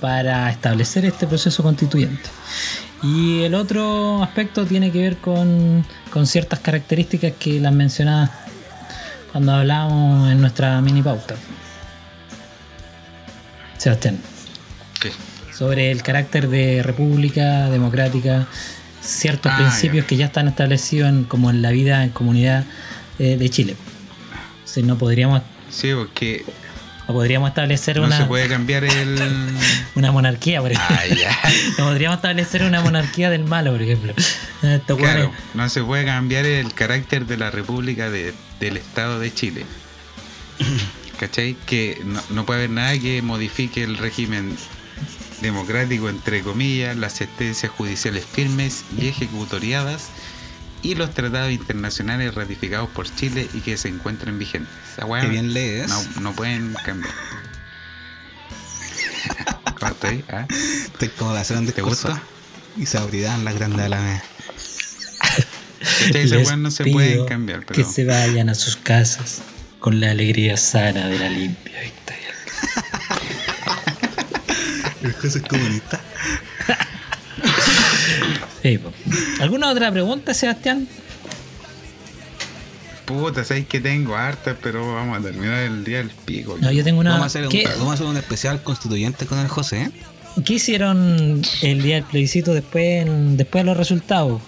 B: para establecer este proceso constituyente. Y el otro aspecto tiene que ver con, con ciertas características que las mencionadas cuando hablábamos en nuestra mini pauta. Sebastián
A: ¿Qué?
B: sobre el carácter de república democrática, ciertos
A: Ah,
B: principios que ya están establecidos en, como en la vida en comunidad eh, de Chile. Si no podríamos,
A: Sí, porque
B: no podríamos establecer
A: no
B: una,
A: se puede cambiar el.
B: una monarquía, por ejemplo.
A: Ah.
B: No podríamos establecer una monarquía del malo, por ejemplo. Estos
A: Claro, no se puede cambiar el carácter de la República de- del Estado de Chile. ¿Cachai? Que no, no puede haber nada que modifique el régimen democrático, entre comillas, las sentencias judiciales firmes y ejecutoriadas y los tratados internacionales ratificados por Chile y que se encuentren vigentes. Esa weá
C: bien lees.
A: no, no pueden cambiar. ¿Cómo estoy? ¿Ah?
C: Estoy como de hacer un
A: ¿Te gusta?
C: Y se abrirán las grandes alamedas.
A: No se
B: pido
A: pueden cambiar,
B: Que se vayan a sus casas con la alegría sana de la limpia victoria.
C: El José comunista.
B: Sí, po. ¿Alguna otra pregunta, Sebastián?
A: Puta, sabéis que tengo hartas, pero vamos a terminar el día del pico.
B: No, yo tengo una.
C: Vamos a, hacer un,
B: ¿Qué,
C: vamos a hacer un especial constituyente con el José, ¿eh?
B: qué hicieron el día del plebiscito después, después de los resultados?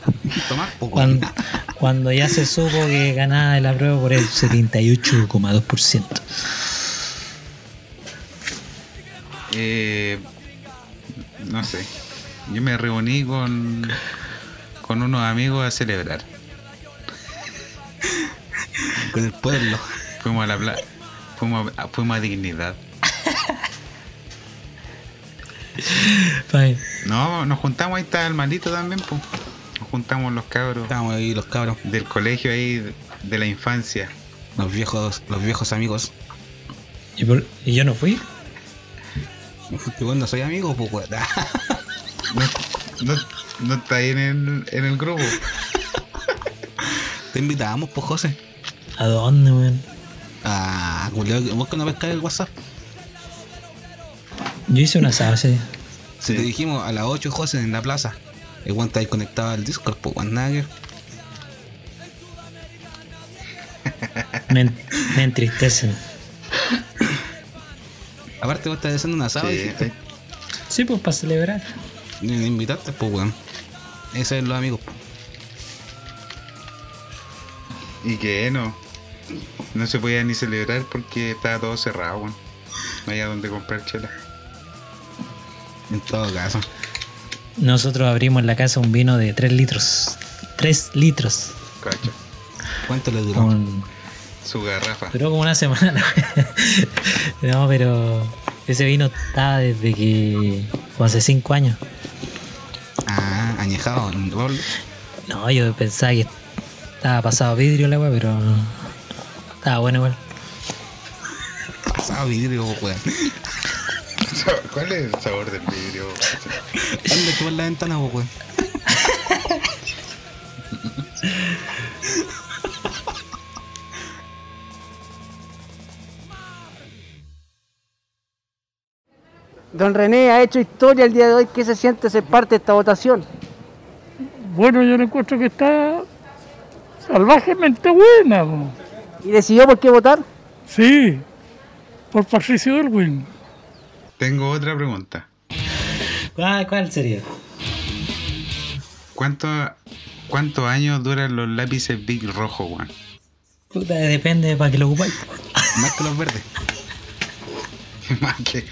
C: Tomar poco.
B: Cuando, cuando ya se supo que ganaba el apruebo por el 78,2%.
A: Eh, no sé. Yo me reuní con, con unos amigos a celebrar.
C: Con el pueblo.
A: Fuimos a la pla fuimos a, fuimos a Dignidad. No, nos juntamos, ahí está el maldito también, pues. Nos juntamos los cabros
C: Estábamos ahí los cabros,
A: del colegio ahí de, de la infancia.
C: los viejos, los viejos amigos.
B: ¿Y, por- y yo no fui?
C: Que bueno, soy amigo, pues weón.
A: No, no, no está ahí en el, en el grupo.
C: Te invitamos, pues José.
B: ¿A dónde, weón?
C: Ah, culiao, vos que no pescas el WhatsApp.
B: Yo hice una asado ese día.
C: Si
A: Sí.
C: te dijimos a las 8 José en la plaza. El guante ahí conectado al Discord, pues weón, nada que-
B: Me, en- me entristecen.
C: Aparte vos estás haciendo un asado
A: Sí,
C: dijiste,
B: pues para celebrar.
C: me invitaste, pues weón. Ese es los amigos.
A: Y que no. No se podía ni celebrar porque estaba todo cerrado, weón. No había donde comprar chela.
C: En todo caso.
B: Nosotros abrimos en la casa un vino de 3 litros. 3 litros.
A: Cacho.
C: ¿Cuánto le duró?
B: Un-
A: Su garrafa.
B: Duró como una semana. no, pero ese vino estaba desde que. como hace 5 años.
C: Ah, añejado.
B: No, yo pensaba que Estaba pasado vidrio la weá, pero. Estaba bueno igual.
C: Pasado vidrio, weón.
A: ¿Cuál es el sabor del vidrio?
C: ¿Dónde tú en la ventana, weón?
D: Don René ha hecho historia el día de hoy. ¿Qué se siente ser parte de esta votación?
E: Bueno, yo le encuentro que está salvajemente buena. po.
D: ¿Y decidió por qué votar?
E: Sí, por Patricio Elwin.
A: Tengo otra pregunta.
B: ¿Cuál, cuál sería?
A: ¿Cuánto, ¿Cuántos años duran los lápices Big Rojo, weón?
B: Puta, depende para que lo ocupáis.
C: Más que los verdes.
A: más que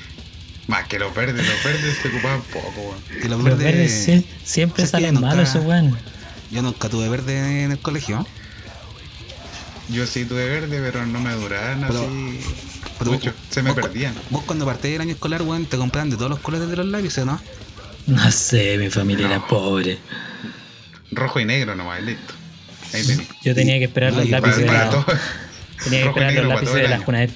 A: más que los verdes, los verdes se ocupaban poco, weón.
C: Que los
B: Los
C: verdes.
B: verdes sie- siempre
C: ¿sabes que
B: salen
C: nunca-
B: malos esos weones.
C: Yo nunca tuve verde en el colegio.
A: Yo sí tuve verde, pero no me duraban
C: Pero-
A: así
C: pero
A: mucho.
C: vos-
A: Se me
C: vos
A: perdían.
C: Vos cuando partís del año escolar, weón, te compraban de todos los colores de los lápices, ¿no?
B: No sé, mi familia
A: No.
B: era pobre.
A: Rojo y negro nomás, listo. Ahí tenés.
B: Yo tenía que esperar los
A: Para,
B: lápices de la,
A: todo.
B: tenía que
A: rojo
B: esperar los lápices
A: todo el
B: de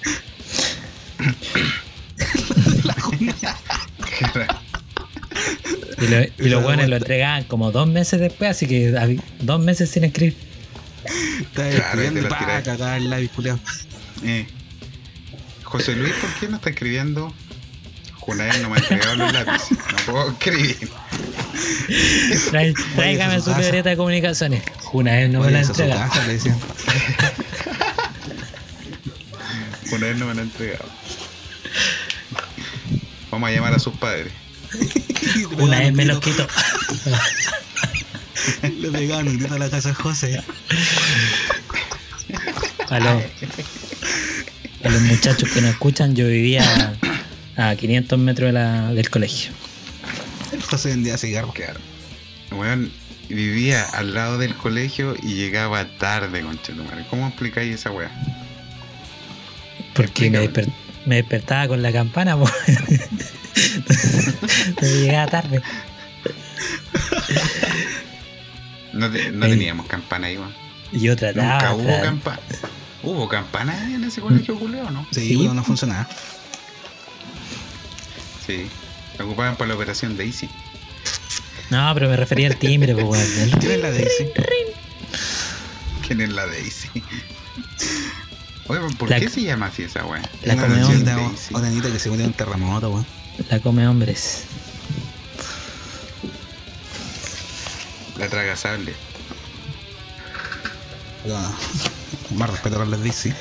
B: la. Y, lo- y los buenos lo entregaban como dos meses después, así que dos meses sin escribir.
C: Estás
A: Claro,
C: escribiendo
A: te
C: y
A: lo
C: pa,
A: tiráis.
C: cagar el lápiz, culiao.
A: Eh. José Luis, ¿por qué no está escribiendo? Junael no me ha entregado los lápices. No puedo escribir.
B: Trae- tráigame
C: su
B: libreta de comunicaciones. Junaed no me la entrega.
A: Junael no me lo ha entregado. Vamos a llamar a sus padres.
B: Una vez me los quito.
C: Le pegaban un grito a la casa de José.
B: A los, a los muchachos que nos escuchan, yo vivía a 500 metros de la- del colegio.
C: José vendía cigarros.
A: Claro. Weón, vivía al lado del colegio y llegaba tarde, conchetumare. ¿Cómo explicáis esa weá?
B: Porque me, desper- me despertaba con la campana, pues. Entonces llegaba tarde.
A: No, te- no
B: Ey.
A: teníamos campana ahí.
B: Y yo trataba.
A: Nunca hubo campana. ¿Hubo campana en ese colegio, culeo, no?
C: Sí, no funcionaba.
A: Sí. La ocupaban para la operación Daisy.
B: No, pero me refería al timbre, pues, weón.
C: ¿Quién es la Daisy?
A: ¿Quién es la Daisy? Oye, ¿por
B: La-
A: qué se llama así esa weá?
B: La come
C: niñita,
A: hombre.
C: o- niñita que se murió en un terremoto, weón.
B: La come hombres.
A: La traga sable.
C: Pero, más respeto a las Daisy.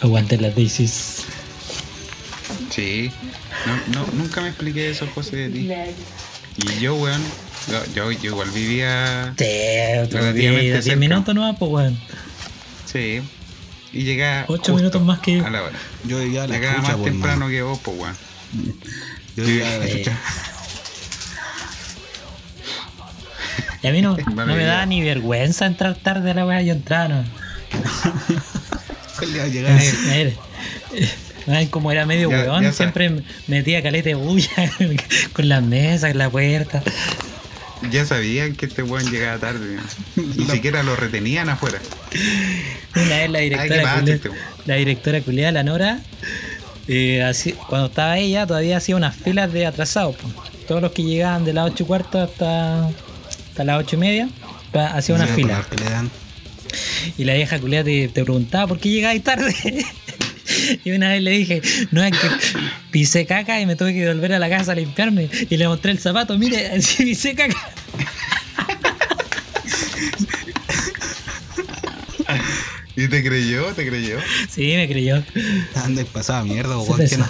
B: Aguante las daisies.
A: Sí. No, no, nunca me expliqué eso, José, de ti. Y yo, weón, yo, yo, igual vivía...
B: Sí, otro
A: Relativamente
B: día, 10
A: cerca.
B: minutos nomás, pues, weón.
A: Sí. Y llegaba...
B: 8
A: justo
B: minutos más que yo.
A: A la hora.
C: Yo vivía a la
A: Llegaba más temprano que vos, pues, weón.
C: Yo vivía a la chucha.
B: Y a mí no, no me da ni vergüenza entrar tarde a la weá, yo entraba, no.
C: A llegar ahí.
B: A ver, ay, como era medio
A: Ya-
B: weón,
A: ya
B: siempre metía caleta de bulla con las mesas, con la puerta.
A: Ya sabían que este weón llegaba tarde. Ni siquiera lo retenían afuera.
B: Una vez la
A: Ay,
B: directora, culia-
A: este
B: la directora culiada, la Nora, eh, así, cuando estaba ella todavía hacía unas filas de atrasados. Todos los que llegaban de las 8 y cuarto hasta, hasta las 8 y media, hacía una
C: Sí,
B: fila.
C: por lo que le dan.
B: Y la vieja culiada te, te preguntaba por qué llegabas tarde. y una vez le dije, no es que pisé caca y me tuve que volver a la casa a limpiarme. Y le mostré el zapato, mire, así pisé caca.
A: ¿Y te creyó? ¿Te creyó?
B: Sí, me creyó.
C: Anda y pasaba mierda, weón. que no.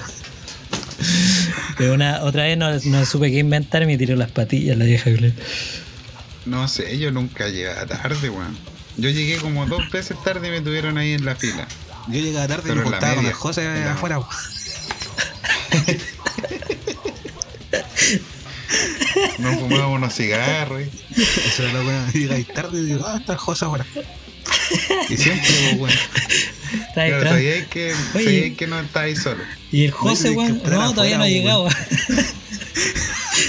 B: Pero una, otra vez no, no supe qué inventar y me tiró las patillas la vieja.
A: No sé, yo nunca llegaba tarde, weón. Yo llegué como dos veces tarde y me tuvieron ahí en la fila.
C: Yo llegaba tarde y me juntaba con
A: media.
C: el José
A: En la-
C: afuera, weón.
A: Nos fumábamos unos cigarros. y-
C: Eso era lo bueno. Llegáis tarde y digo, ah, está el José afuera. Y siempre,
A: Claro,
B: extraño.
A: sabíais que,
B: Oye.
A: sabíais que no estáis solo.
B: Y el José, weón,
C: que
B: no, todavía no ha llegado.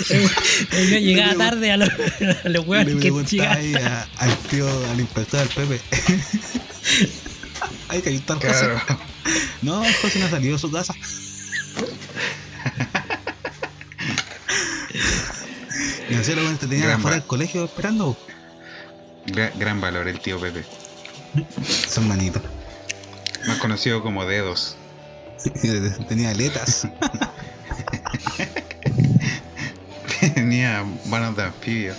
B: Yo llegaba tarde a los, a los
C: Le
B: hueones que llegaban.
C: a- al tío, al inspector, al Pepe. Hay que ayudar José.
A: Claro.
C: No, José no ha salido de su casa. Y en serio, te tenían
A: Gran
C: afuera del colegio esperando.
A: Gra- gran valor el tío Pepe.
C: Son manitos.
A: Más conocido como dedos.
C: Tenía aletas.
A: Tenía manos de anfibio.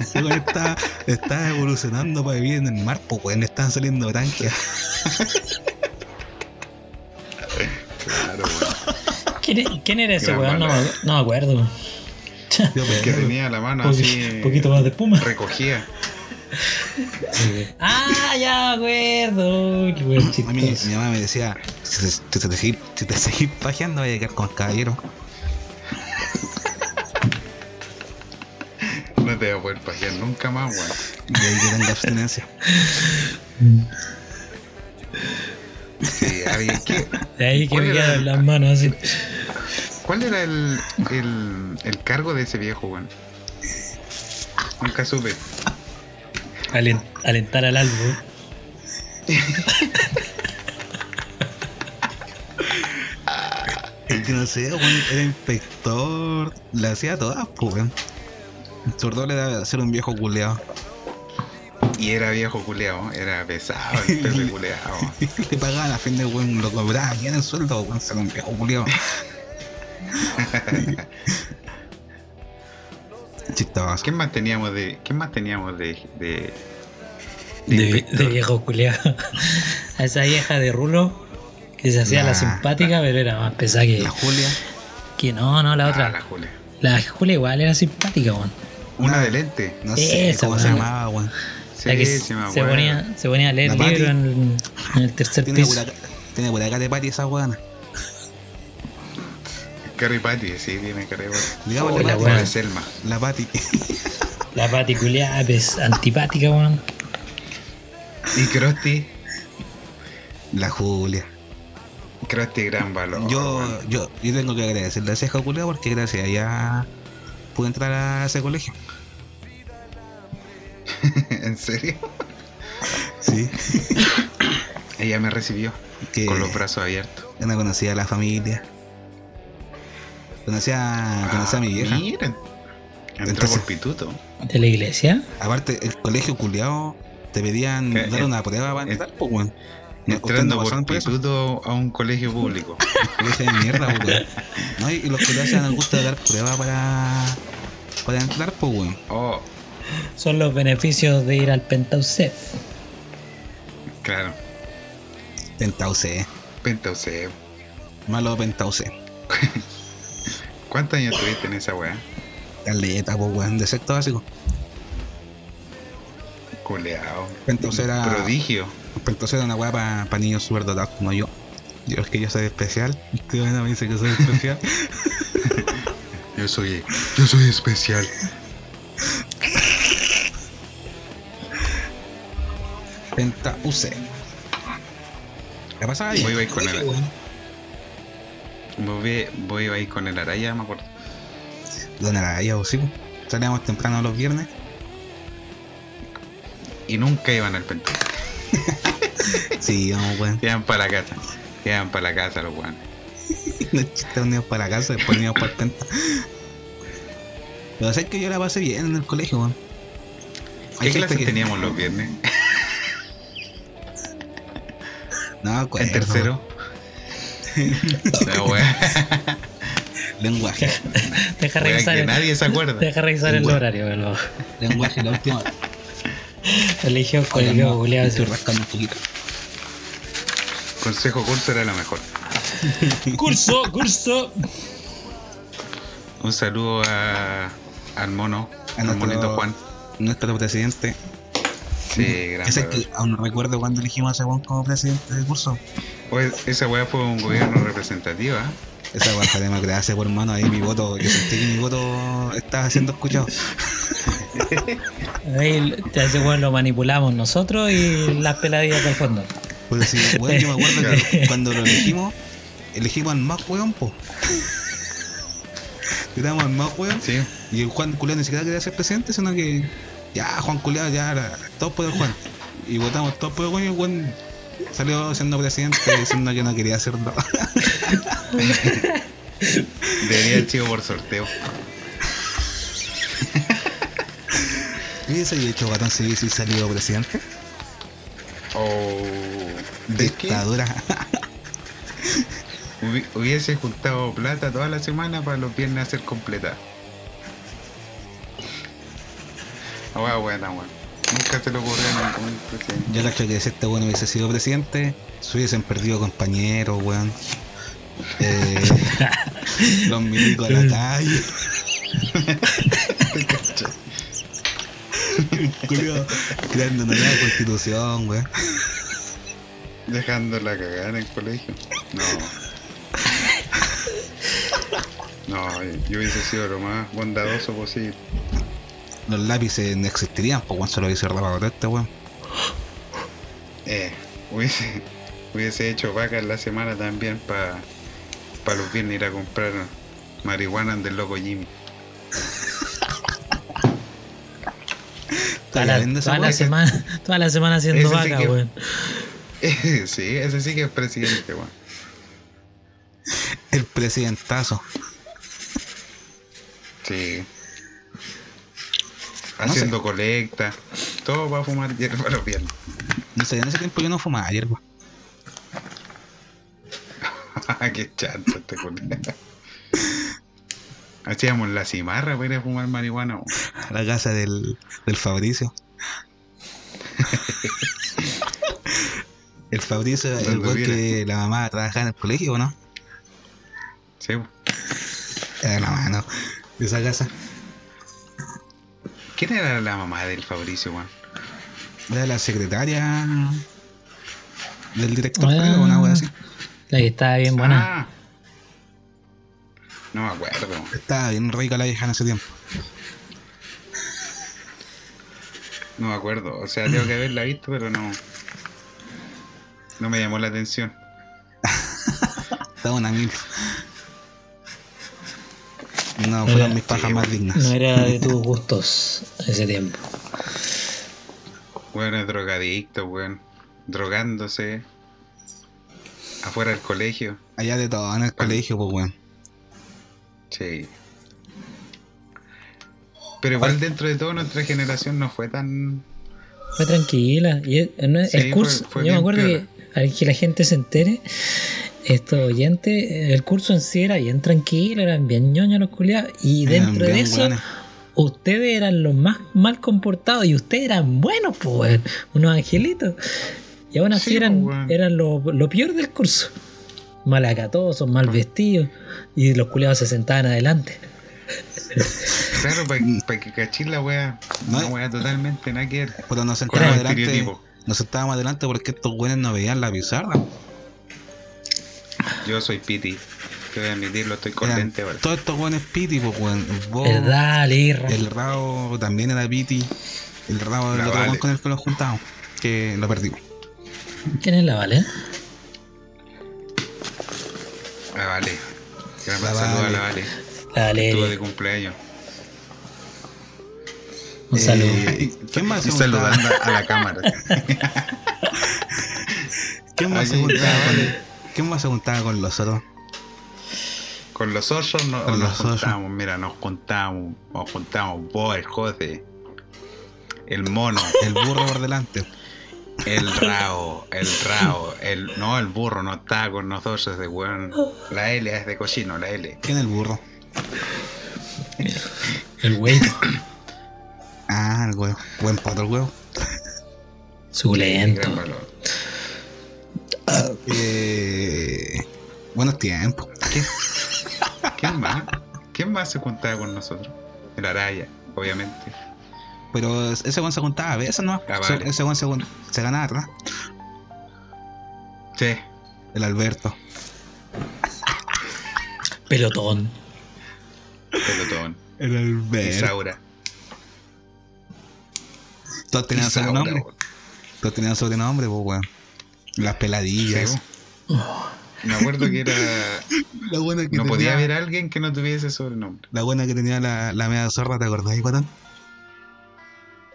C: Está, está evolucionando para vivir en el mar, pues weón, le están saliendo branquias.
A: Claro, weón.
B: ¿Quién, quién era ese weón? No, no me acuerdo.
C: Yo,
A: El que
C: pero-
A: tenía la mano
B: Un
A: así.
B: poquito más de espuma.
A: Recogía.
B: Ah, ya me acuerdo.
C: A mí, mi mamá me decía, si te, seguís- si te seguís pajeando, voy a quedar con el caballero.
A: No te voy a poder pajear nunca más, weón.
C: Y ahí que abstinencia.
A: Sí, alguien que.
B: De ahí que
A: ¿Cuál
B: me quedan las manos así.
A: ¿Cuál era el, el, el cargo de ese viejo, weón? Nunca supe.
B: Alen- alentar al álbum.
C: Es que no sé, weón, era inspector, le hacía todas, pues weón. Sobre todo le ser un viejo culeado.
A: Y era viejo culeado, era pesado el Pepe culeado.
C: Le pagaban a fin de weón, lo cobraba bien el sueldo, weón, ser un viejo culeado. Chistoso.
A: ¿Quién más teníamos de. ¿Quién más teníamos de. de,
B: De, de viejo culiado. A esa vieja de rulo que se hacía la,
C: La-
B: simpática, pero era más pesada que,
C: La Julia,
B: que no, no, la
A: Ah,
B: otra.
A: la Julia.
B: La Julia igual era simpática, weón.
A: Una de lente.
C: no sé
B: Esa,
C: cómo se
B: weón.
C: llamaba, weón.
A: Sí,
B: la que
A: sí me
B: se, ponía, se ponía a leer
C: La
B: libros en, en el tercer
C: Tiene
B: piso.
C: tiene pura cara de pati esa weona.
A: Carrie Patty, sí, tiene Carrie Patty.
C: Digamos
B: Oh,
C: la
A: de Selma.
C: La pati.
B: La Pati culiada, pues, antipática, weón.
A: Y Krusty.
C: La Julia.
A: Krusty, gran valor.
C: Yo, yo, yo tengo que agradecerle a ese viejo culeado porque gracias a ella pude entrar a ese colegio.
A: ¿En serio?
C: Sí.
A: Ella me recibió
C: Que
A: con los brazos abiertos.
C: yo no conocía a la familia. Conocía, conocía a mi vieja.
A: Miren. Entró
C: Entonces-
A: por pituto.
B: De la iglesia.
C: Aparte, el colegio culiado te pedían
A: Eh,
C: dar
A: eh,
C: una prueba para
A: eh,
C: entrar, pues, weón.
A: Entrando
C: no
A: por pituto a un colegio público.
C: Colegio de mierda, pues, weón. No, y los colegios se dan el gusto de dar prueba para, para entrar, pues, weón.
A: Oh,
B: Son los beneficios de ir al Penthouse.
A: claro.
C: Pentause,
A: Pentause.
C: malo Pentause.
A: ¿Cuántos años tuviste en esa weá?
C: Caleta, pues, weón, de sexto básico.
A: Culeado.
C: Pentause era,
A: Prodigio.
C: Pentause era una weá para niños súper dotados como yo. Yo es que yo soy especial. Este weón me dice que soy especial.
A: Yo soy. Yo soy especial.
C: Pentause. ¿Qué pasa ahí?
A: Voy a ir con el-. Voy, voy a ir con el araya, me acuerdo.
C: ¿Dónde era ella, o sí? Salíamos temprano los viernes.
A: Y nunca iban al pentón.
C: Sí, vamos, weón.
A: Iban para la casa. Iban para la casa los weones.
C: Los chistes unidos para la casa, después unidos para el penta. Pero sé que yo la pasé bien en el colegio, weón.
A: ¿Qué clases
C: que-
A: teníamos los viernes?
C: No, acuerdo.
A: En tercero. La wea,
C: Lenguaje.
B: Deja revisar,
A: que
B: el,
A: nadie se acuerda.
B: deja revisar el
C: Igual.
B: horario, pero
C: Lenguaje, la última.
B: eligió con el
C: Oye,
B: viejo
C: no,
B: culiado
C: Estoy rascando un poquito.
A: Consejo curso era lo mejor.
B: Curso, curso.
A: Un saludo a, al mono,
C: A
A: al
C: nuestro-
A: monito Juan.
C: Nuestro presidente.
A: Sí, gran
C: Ese
A: valor.
C: que aún no recuerdo cuando elegimos a ese weón como presidente del curso.
A: Oye, esa weá fue un gobierno representativo, ¿ah?
C: Esa baja democracia, por hermano, ahí mi voto, yo sentí que mi voto estaba siendo escuchado.
B: Ahí ese weón lo manipulamos nosotros y las peladillas del fondo.
C: Pues sí, weón, yo me acuerdo que cuando lo elegimos, elegimos al más weón, po. Éramos más weón.
A: Sí.
C: Y el Juan Culeado ni siquiera quería ser presidente, sino que ya, Juan Culeado, ya, todos por el Juan. Y votamos todos por el Juan y el Juan salió siendo presidente diciendo que no quería hacerlo.
A: Debería haber sido por sorteo.
C: ¿Y ese hecho Guatón si salió presidente?
A: O. ¿De qué?
C: Dictadura.
A: Hubi- Hubiese juntado plata toda la semana para los viernes hacer completa. Ah, buena, weón. Nunca se lo ocurrió a ningún presidente.
C: Yo cacho que si este bueno hubiese sido presidente, se hubiesen perdido compañeros, weón. Eh, los milicos a la calle. Creando una nueva constitución, weón.
A: Dejando la cagada en el colegio. No. No, yo hubiese sido lo más bondadoso posible.
C: Los lápices no existirían, pues weón, solo hubiese robado todo este weón.
A: Eh, hubiese, hubiese hecho vaca en la semana también para pa los viernes ir a comprar marihuana del loco Jimmy.
B: Toda la, toda semana, toda la semana haciendo
A: Ese sí
B: vaca,
A: que-
B: weón.
A: sí, ese sí que es presidente, weón.
C: El presidentazo.
A: Sí.
C: No sé.
A: Haciendo colecta. Todo para fumar hierba los viernes.
C: No sé, en ese tiempo yo no fumaba hierba.
A: Qué chanto este culiao. Hacíamos la cimarra para ir a fumar marihuana.
C: A la casa del, del Fabricio. el Fabricio, el weón
A: viene.
C: que la mamá trabajaba en el colegio, ¿o no?
A: Sí.
C: Era la mano de esa casa.
A: ¿Quién era la mamá del Fabricio, weón?
C: Era la secretaria del director,
B: Ah.
C: creo, o una wea así.
B: La que estaba bien buena.
A: Ah. No me acuerdo.
C: Estaba bien rica la vieja en ese tiempo.
A: No me acuerdo. O sea, tengo que haberla visto, pero no. No me llamó la atención.
C: Estaba una mil. No fueron
B: Era-
C: mis pajas
A: sí,
C: más dignas.
B: No era de tus gustos ese tiempo.
A: Weón es drogadicto, weón. Drogándose. Afuera del colegio.
C: Allá de todo, en el colegio, pues weón.
A: Sí. Pero igual dentro de todo nuestra generación no fue tan...
B: Fue tranquila. Y el, el curso,
A: fue
B: yo me acuerdo que, al que la gente se entere, estos oyentes, el curso en sí era bien tranquilo, eran bien ñoños los culiados. Y dentro de eso, ustedes eran los más mal comportados y ustedes eran buenos, pues, unos angelitos. Y aún así
A: Sí,
B: eran, eran lo, lo peor del curso. Mal acatosos, mal vestidos. Y los culiados se sentaban adelante.
A: Claro, para que cachis la wea.
C: No,
A: Una wea totalmente nada que ver.
C: Pero nos sentábamos
A: el
C: adelante. Nos sentábamos adelante porque estos weones no veían la pizarra.
A: Yo soy Piti. Te voy a admitirlo, estoy con
C: Eran
A: lente ahora.
C: Todos estos weones piti, pues weón. Vos,
B: ¿Verdad, Lirra?
C: el rabo también era piti. El del
A: La
C: otro
A: Vale.
C: con el que nos juntamos. Que lo perdimos.
B: ¿Quién es la Vale?
A: Ah, vale. Gran
C: La
A: saludo a
C: Vale.
A: la Vale.
B: La
A: Estuvo de
B: Vale.
A: cumpleaños.
B: Un saludo.
C: Eh, ¿Quién más juntaba?
A: saludando a la cámara.
C: ¿Quién más se ¿Quién más se juntaba con los otros?
A: Con los osos no,
C: Con
A: nos
C: los osos.
A: juntamos, mira, nos juntamos, nos juntamos vos, el José, el mono,
C: El burro por delante.
A: el rao, el rao, el no el burro no está con nosotros ese weón. La L es de cochino, la L.
C: ¿Quién es el burro?
B: El güey.
C: Ah, el huevo. Buen pato el huevo.
B: Suculento.
C: Eh, buenos tiempos.
A: ¿Quién más? ¿Quién más se juntaba con nosotros? El Araya, obviamente.
C: Pero ese weón se juntaba a veces, ¿no?
A: Ah,
C: Ese-
A: vale.
C: Ese weón se, se ganaba, ¿verdad?
A: Sí,
C: El Alberto.
B: Pelotón.
A: pelotón.
C: El Alberto.
A: Isaura.
C: Todos tenían sobrenombre. Todos tenían sobrenombre, pues weón. Las peladillas.
A: Sí, Me acuerdo que era.
C: La buena que
A: No
C: tenía,
A: podía haber alguien que no tuviese ese sobrenombre.
C: La buena que tenía la, la media zorra, ¿te acordás, guatón?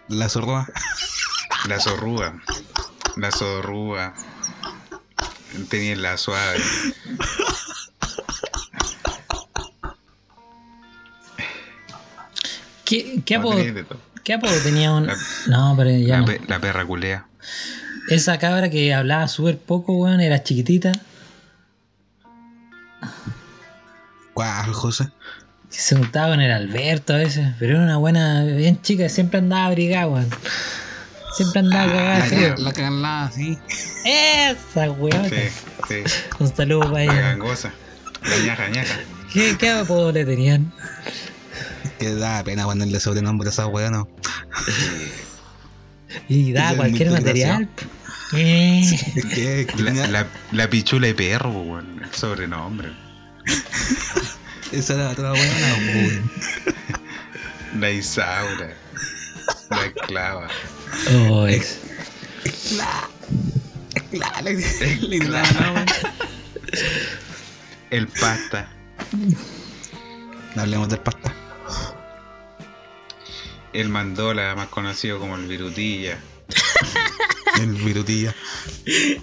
C: La zorra.
A: La zorrúa. La zorrúa. Tenía la suave.
B: ¿Qué, qué
A: No,
B: apodo, qué apodo tenía un.?
A: La-
B: No, pero ya
A: La,
B: no.
A: pe- la perra culea.
B: Esa cabra que hablaba súper poco, weón, era chiquitita.
C: ¿Cuál, José?
B: que Se juntaba con el Alberto a veces, pero era una buena, bien chica, siempre andaba abrigada, weón. Siempre andaba cagada.
C: La, la canlada, sí.
B: Esa weón.
A: Sí, sí.
B: Un saludo para
A: La
B: ella.
A: gangosa. La ñaja, ñaja.
B: ¿Qué, ¿Qué apodo le tenían?
C: Que da pena ponerle sobrenombre a esa weá, ¿no?
B: Y da
C: Esa
B: cualquier material. Eh,
C: Es que, que
A: La, la, la pichula de perro, weón. El sobrenombre.
C: esa era otra buena, weón.
A: La Isaura. La esclava.
B: oh, es-
C: La, le, le tiraba nombre.
A: El pasta.
C: No hablemos del pasta.
A: El mandola, más conocido como el virutilla.
C: El virutilla.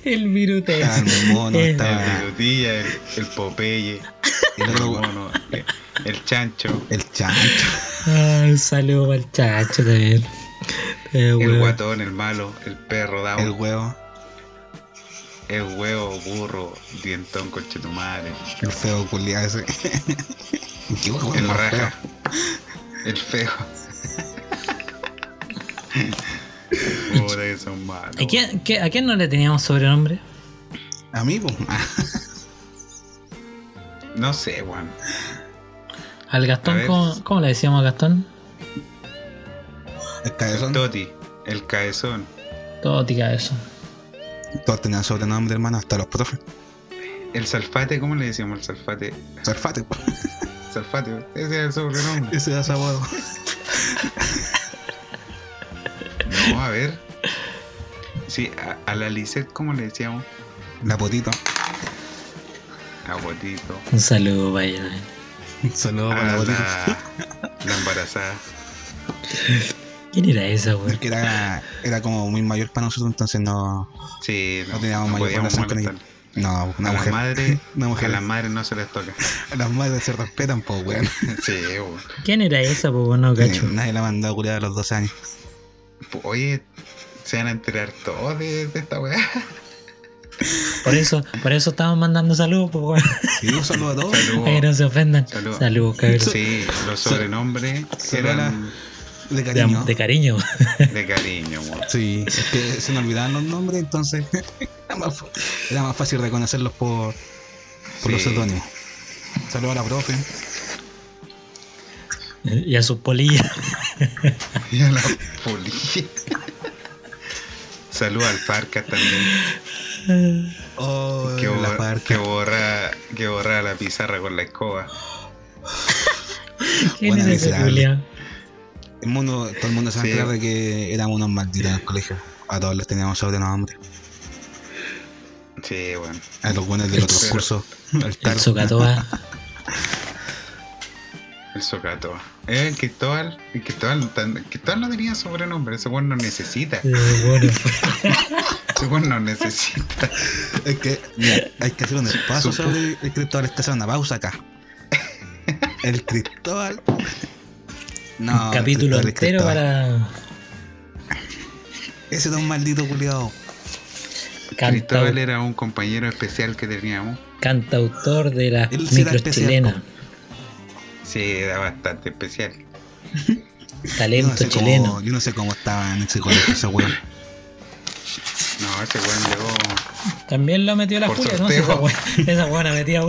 B: El virute.
C: Estaba el mono,
A: El
C: estaba
A: virutilla, el, el popeye.
C: el
A: mono. El, el chancho.
C: el chancho.
B: Ah, un saludo para el chacho también. Eh,
A: El guatón, el malo. El perro, dao.
C: El huevo.
A: El huevo, burro, dientón, conchetumare.
C: El feo culiado ese. ¿Qué huevo
A: El raja.
C: feo?
A: El feo. Puta que son malos.
B: ¿A quién, qué- ¿A quién no le teníamos sobrenombre?
C: A mí, pues.
A: No sé, weón.
B: Al Gastón. ¿cómo, cómo le decíamos a Gastón?
C: El cabezón.
A: Toti, el caezón.
B: Todo tica eso.
C: Todos tenían sobrenombre, hermano, hasta los profes.
A: El salfate, ¿cómo le decíamos al salfate?
C: Salfate.
A: Salfate, ese era el sobrenombre.
C: Ese era sabor.
A: No, a ver. Sí, a, a la Lisette, ¿cómo le decíamos?
C: La potito.
A: A Botito.
B: Un saludo para ella.
C: Un saludo
A: A
C: para la potito.
A: la, la embarazada.
B: ¿Quién era esa, weón?
C: Porque era, era como muy mayor para nosotros, entonces no,
A: Sí, no,
C: no teníamos
A: no
C: mayor relación con ella. No, una
A: a
C: mujer.
A: las madres,
C: una
A: a
C: mujer.
A: las madres no se les toca.
C: A las madres se respetan, pues, weón.
A: Sí, weón.
B: ¿Quién era esa, pues, weón? No, cacho.
C: Eh, Nadie la mandó a culiar a los 12 años.
A: Oye, se van a enterar todos de, de esta weá.
B: Por eso, por eso estamos mandando saludos, pues, weón.
C: Sí, un saludo a todos.
B: Que
A: Saludos.
B: no se ofendan.
A: Saludos.
B: Saludos, cabrón.
A: Sí, los sobrenombres eran
C: De cariño.
B: de cariño.
A: de cariño, weón.
C: Sí, es que se me olvidaban los nombres, entonces era más, era más fácil reconocerlos por, por los seudónimos. Saludos a la profe.
B: Y a sus polillas.
A: Y a la policía. Saludos al Farca también.
C: Oh,
A: Que,
C: la
A: borra,
C: parca.
A: que, borra, que borra la pizarra con la escoba.
B: ¿Quién
C: miserable.
B: culiao?
C: El mundo, todo el mundo se
A: Sí.
C: de que éramos unos malditos en el colegio. A todos les teníamos sobrenombre.
A: Sí, bueno.
C: A los buenos del
B: El
C: otro
A: so-
C: curso. El
B: El.
A: El Socato. Eh, el Cristóbal. El Cristóbal, tan- el Cristóbal no tenía sobrenombre. Ese weón no necesita.
B: Eh, bueno,
A: Ese weón no necesita.
C: Es que, mira, hay que hacer un espacio
A: Supo-
C: sobre el Cristóbal. Hay que hacer una pausa acá. El Cristóbal. No,
B: un capítulo
C: el
B: entero para
C: Ese es un maldito culiado.
A: Cristóbal era un compañero especial que teníamos.
B: cantautor de las
C: Él sí era especial,
A: bastante especial.
C: Yo
B: Talento
C: no, sé
B: chileno.
C: cómo, yo no sé cómo estaba en ese colegio ese weón.
A: No, ese weón llegó.
B: También lo metió la Julia, ¿no? Esa buena, esa buena metía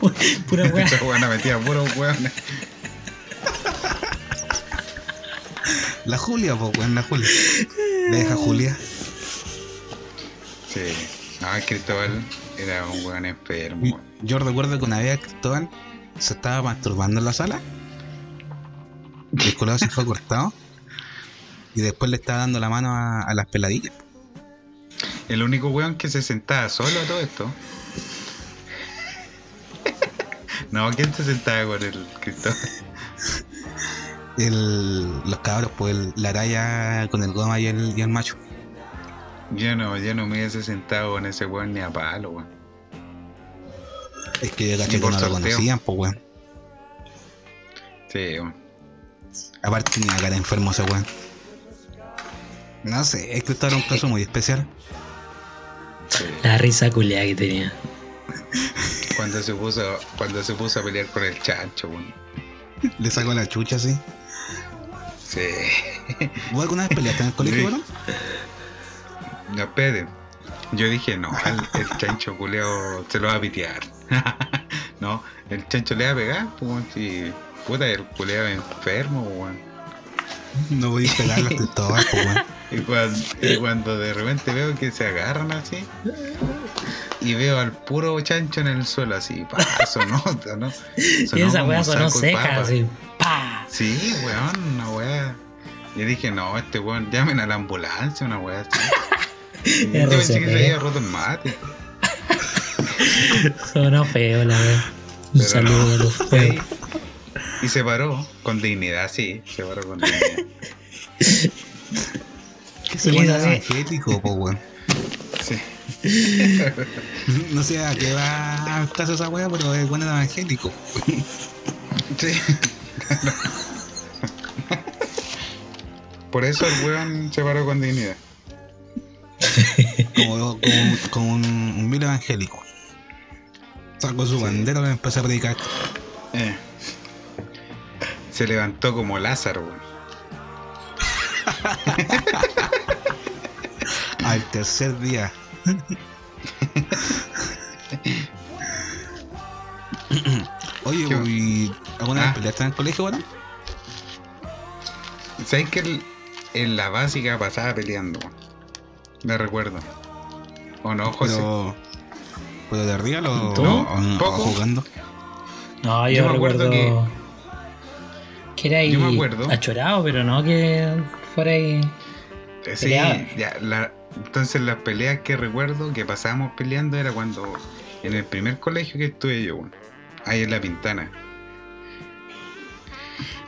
B: pura, pura weá.
A: Esa weón metía puro weón.
C: La Julia, pues weón, la Julia. Deja Julia.
A: Sí. No, el Cristóbal era un weón enfermo.
C: Yo recuerdo que una vez Cristóbal se estaba masturbando en la sala. Y el colado se fue cortado. Y después le estaba dando la mano a, a las peladillas.
A: El único weón que se sentaba solo a todo esto No, ¿quién se sentaba con el Cristóbal?
C: El, los cabros, pues el- la araya con el goma y el, y el macho.
A: Yo no, yo no me hubiese sentado con ese weón ni a palo, weón.
C: Es que yo caché
A: Ni
C: que no lo conocían, pues weón.
A: Sí, weón.
C: Aparte tenía cara enfermo ese weón. No sé, es que esto era un caso muy especial.
A: Sí.
B: La risa culeada que tenía.
A: Cuando se puso, cuando se puso a pelear con el chancho, weón.
C: Le sacó la chucha así.
A: Sí.
C: ¿Vos alguna vez peleaste en el colegio,
A: Sí.
C: weón?
A: No, espere. Yo dije, no, el, el chancho culeo se lo va a pitear. no, el chancho le va a pegar, pues, si puta, el culeo es enfermo, weón.
C: No voy a pegar los Cristóbal, pues weón.
A: Y cuando, y cuando de repente veo que se agarran así, y veo al puro chancho en el suelo así, pa, sonó, ¿no?
B: y esa weá sonó
A: de
B: seca,
A: papa.
B: así. ¡Pa!
A: Sí, weón, una weá. Yo dije, no, este weón, llamen a la ambulancia, una weá así. Y Yo pensé que se había roto el mate.
B: Sonó feo la weá. Un
A: Pero
B: saludo
A: no.
B: a los feos.
A: Y se paró con dignidad, sí, se paró con dignidad.
C: Que se evangélico, pues weón.
A: Sí.
C: No sé a qué va al caso esa weá, pero es bueno evangélico.
A: Sí. Por eso el weón se paró con dignidad.
C: Como, como, como un, un vil evangélico. Sacó su
A: Sí.
C: bandera y empezó a predicar.
A: Eh. Se levantó como Lázaro, weón.
C: Al tercer día. Oye,
A: ¿Qué?
C: ¿y ¿alguna
A: Ah.
C: vez peleaste en el colegio, weón?
A: ¿Sabes que el- en la básica pasaba peleando? Me recuerdo. ¿O no, José?
C: Pero, de arriba lo,
B: ¿Tú?
C: o- o- jugando.
B: No, yo,
A: Yo me acuerdo
B: que, era ahí
A: Yo me acuerdo.
B: achorado, pero no que fuera ahí.
A: Eh, Sí, ya, la- entonces las peleas que recuerdo que pasábamos peleando era cuando en el primer colegio que estuve yo, ahí en La Pintana.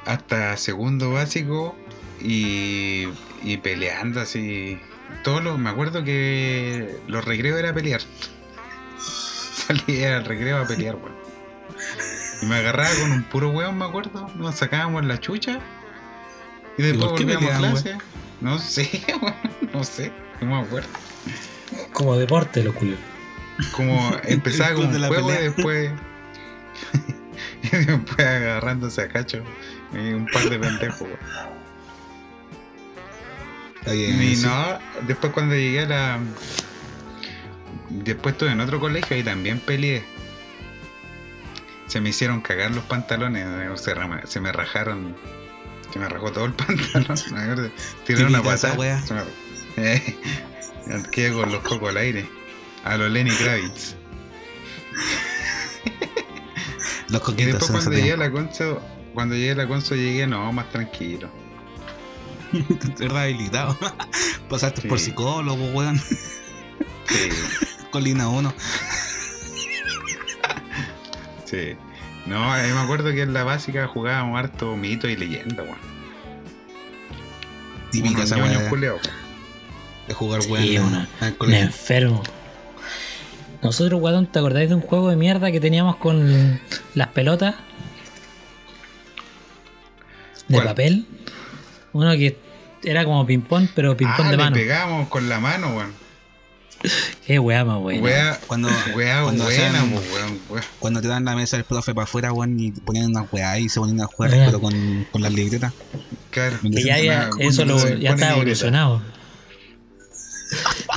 A: Hasta segundo básico y, y peleando así. Todos los, me acuerdo que los recreos era pelear. Salía al recreo a pelear, weón. Y me agarraba con un puro weón, me acuerdo. Nos sacábamos la chucha. Y después
C: qué
A: volvíamos a clase. No sé, weón, no sé, no me acuerdo.
B: Como deporte, lo culo.
A: Como empezaba
C: de
A: un
C: la
A: juego y
C: pelea.
A: después. y después agarrándose a cacho. Y un par de pendejos, weón. Y
C: sí.
A: no, después cuando llegué a la. Después estuve en otro colegio y también peleé. Se me hicieron cagar los pantalones, eh, se, se me rajaron. Se me rajó todo el pantalón. me. Tiré una patada. Eh, quedé con los cocos al aire. A los Lenny Kravitz.
C: Los
A: Y
C: coquitos
A: después
C: en ese
A: cuando llegué a la Conso, cuando llegué a la Conso llegué no, más tranquilo.
C: Estoy rehabilitado. Pasaste
A: Sí.
C: por psicólogo, weón.
A: Sí,
C: Colina 1.
A: sí. No, eh, me acuerdo que en la básica jugábamos harto mito y leyenda, weón.
C: Típica esa
A: culeados.
C: de jugar weón
B: Sí, Me enfermo. Nosotros, guatón, ¿te acordáis de un juego de mierda que teníamos con las pelotas? De
A: ¿Cuál?
B: papel. Uno que era como ping-pong, pero ping-pong
A: Ah,
B: de
A: le
B: mano.
A: pegábamos con la mano, weón.
B: Qué weá más buena.
A: Wea,
C: Cuando,
A: wea
C: cuando
A: buena, weón. wea.
C: cuando te dan la mesa del profe para afuera, weón, y ponían una weá y se ponían a jugar, pero con, con las libretas.
A: Claro.
B: Que ya, ya
A: Una-
B: eso lo, ya está evolucionado.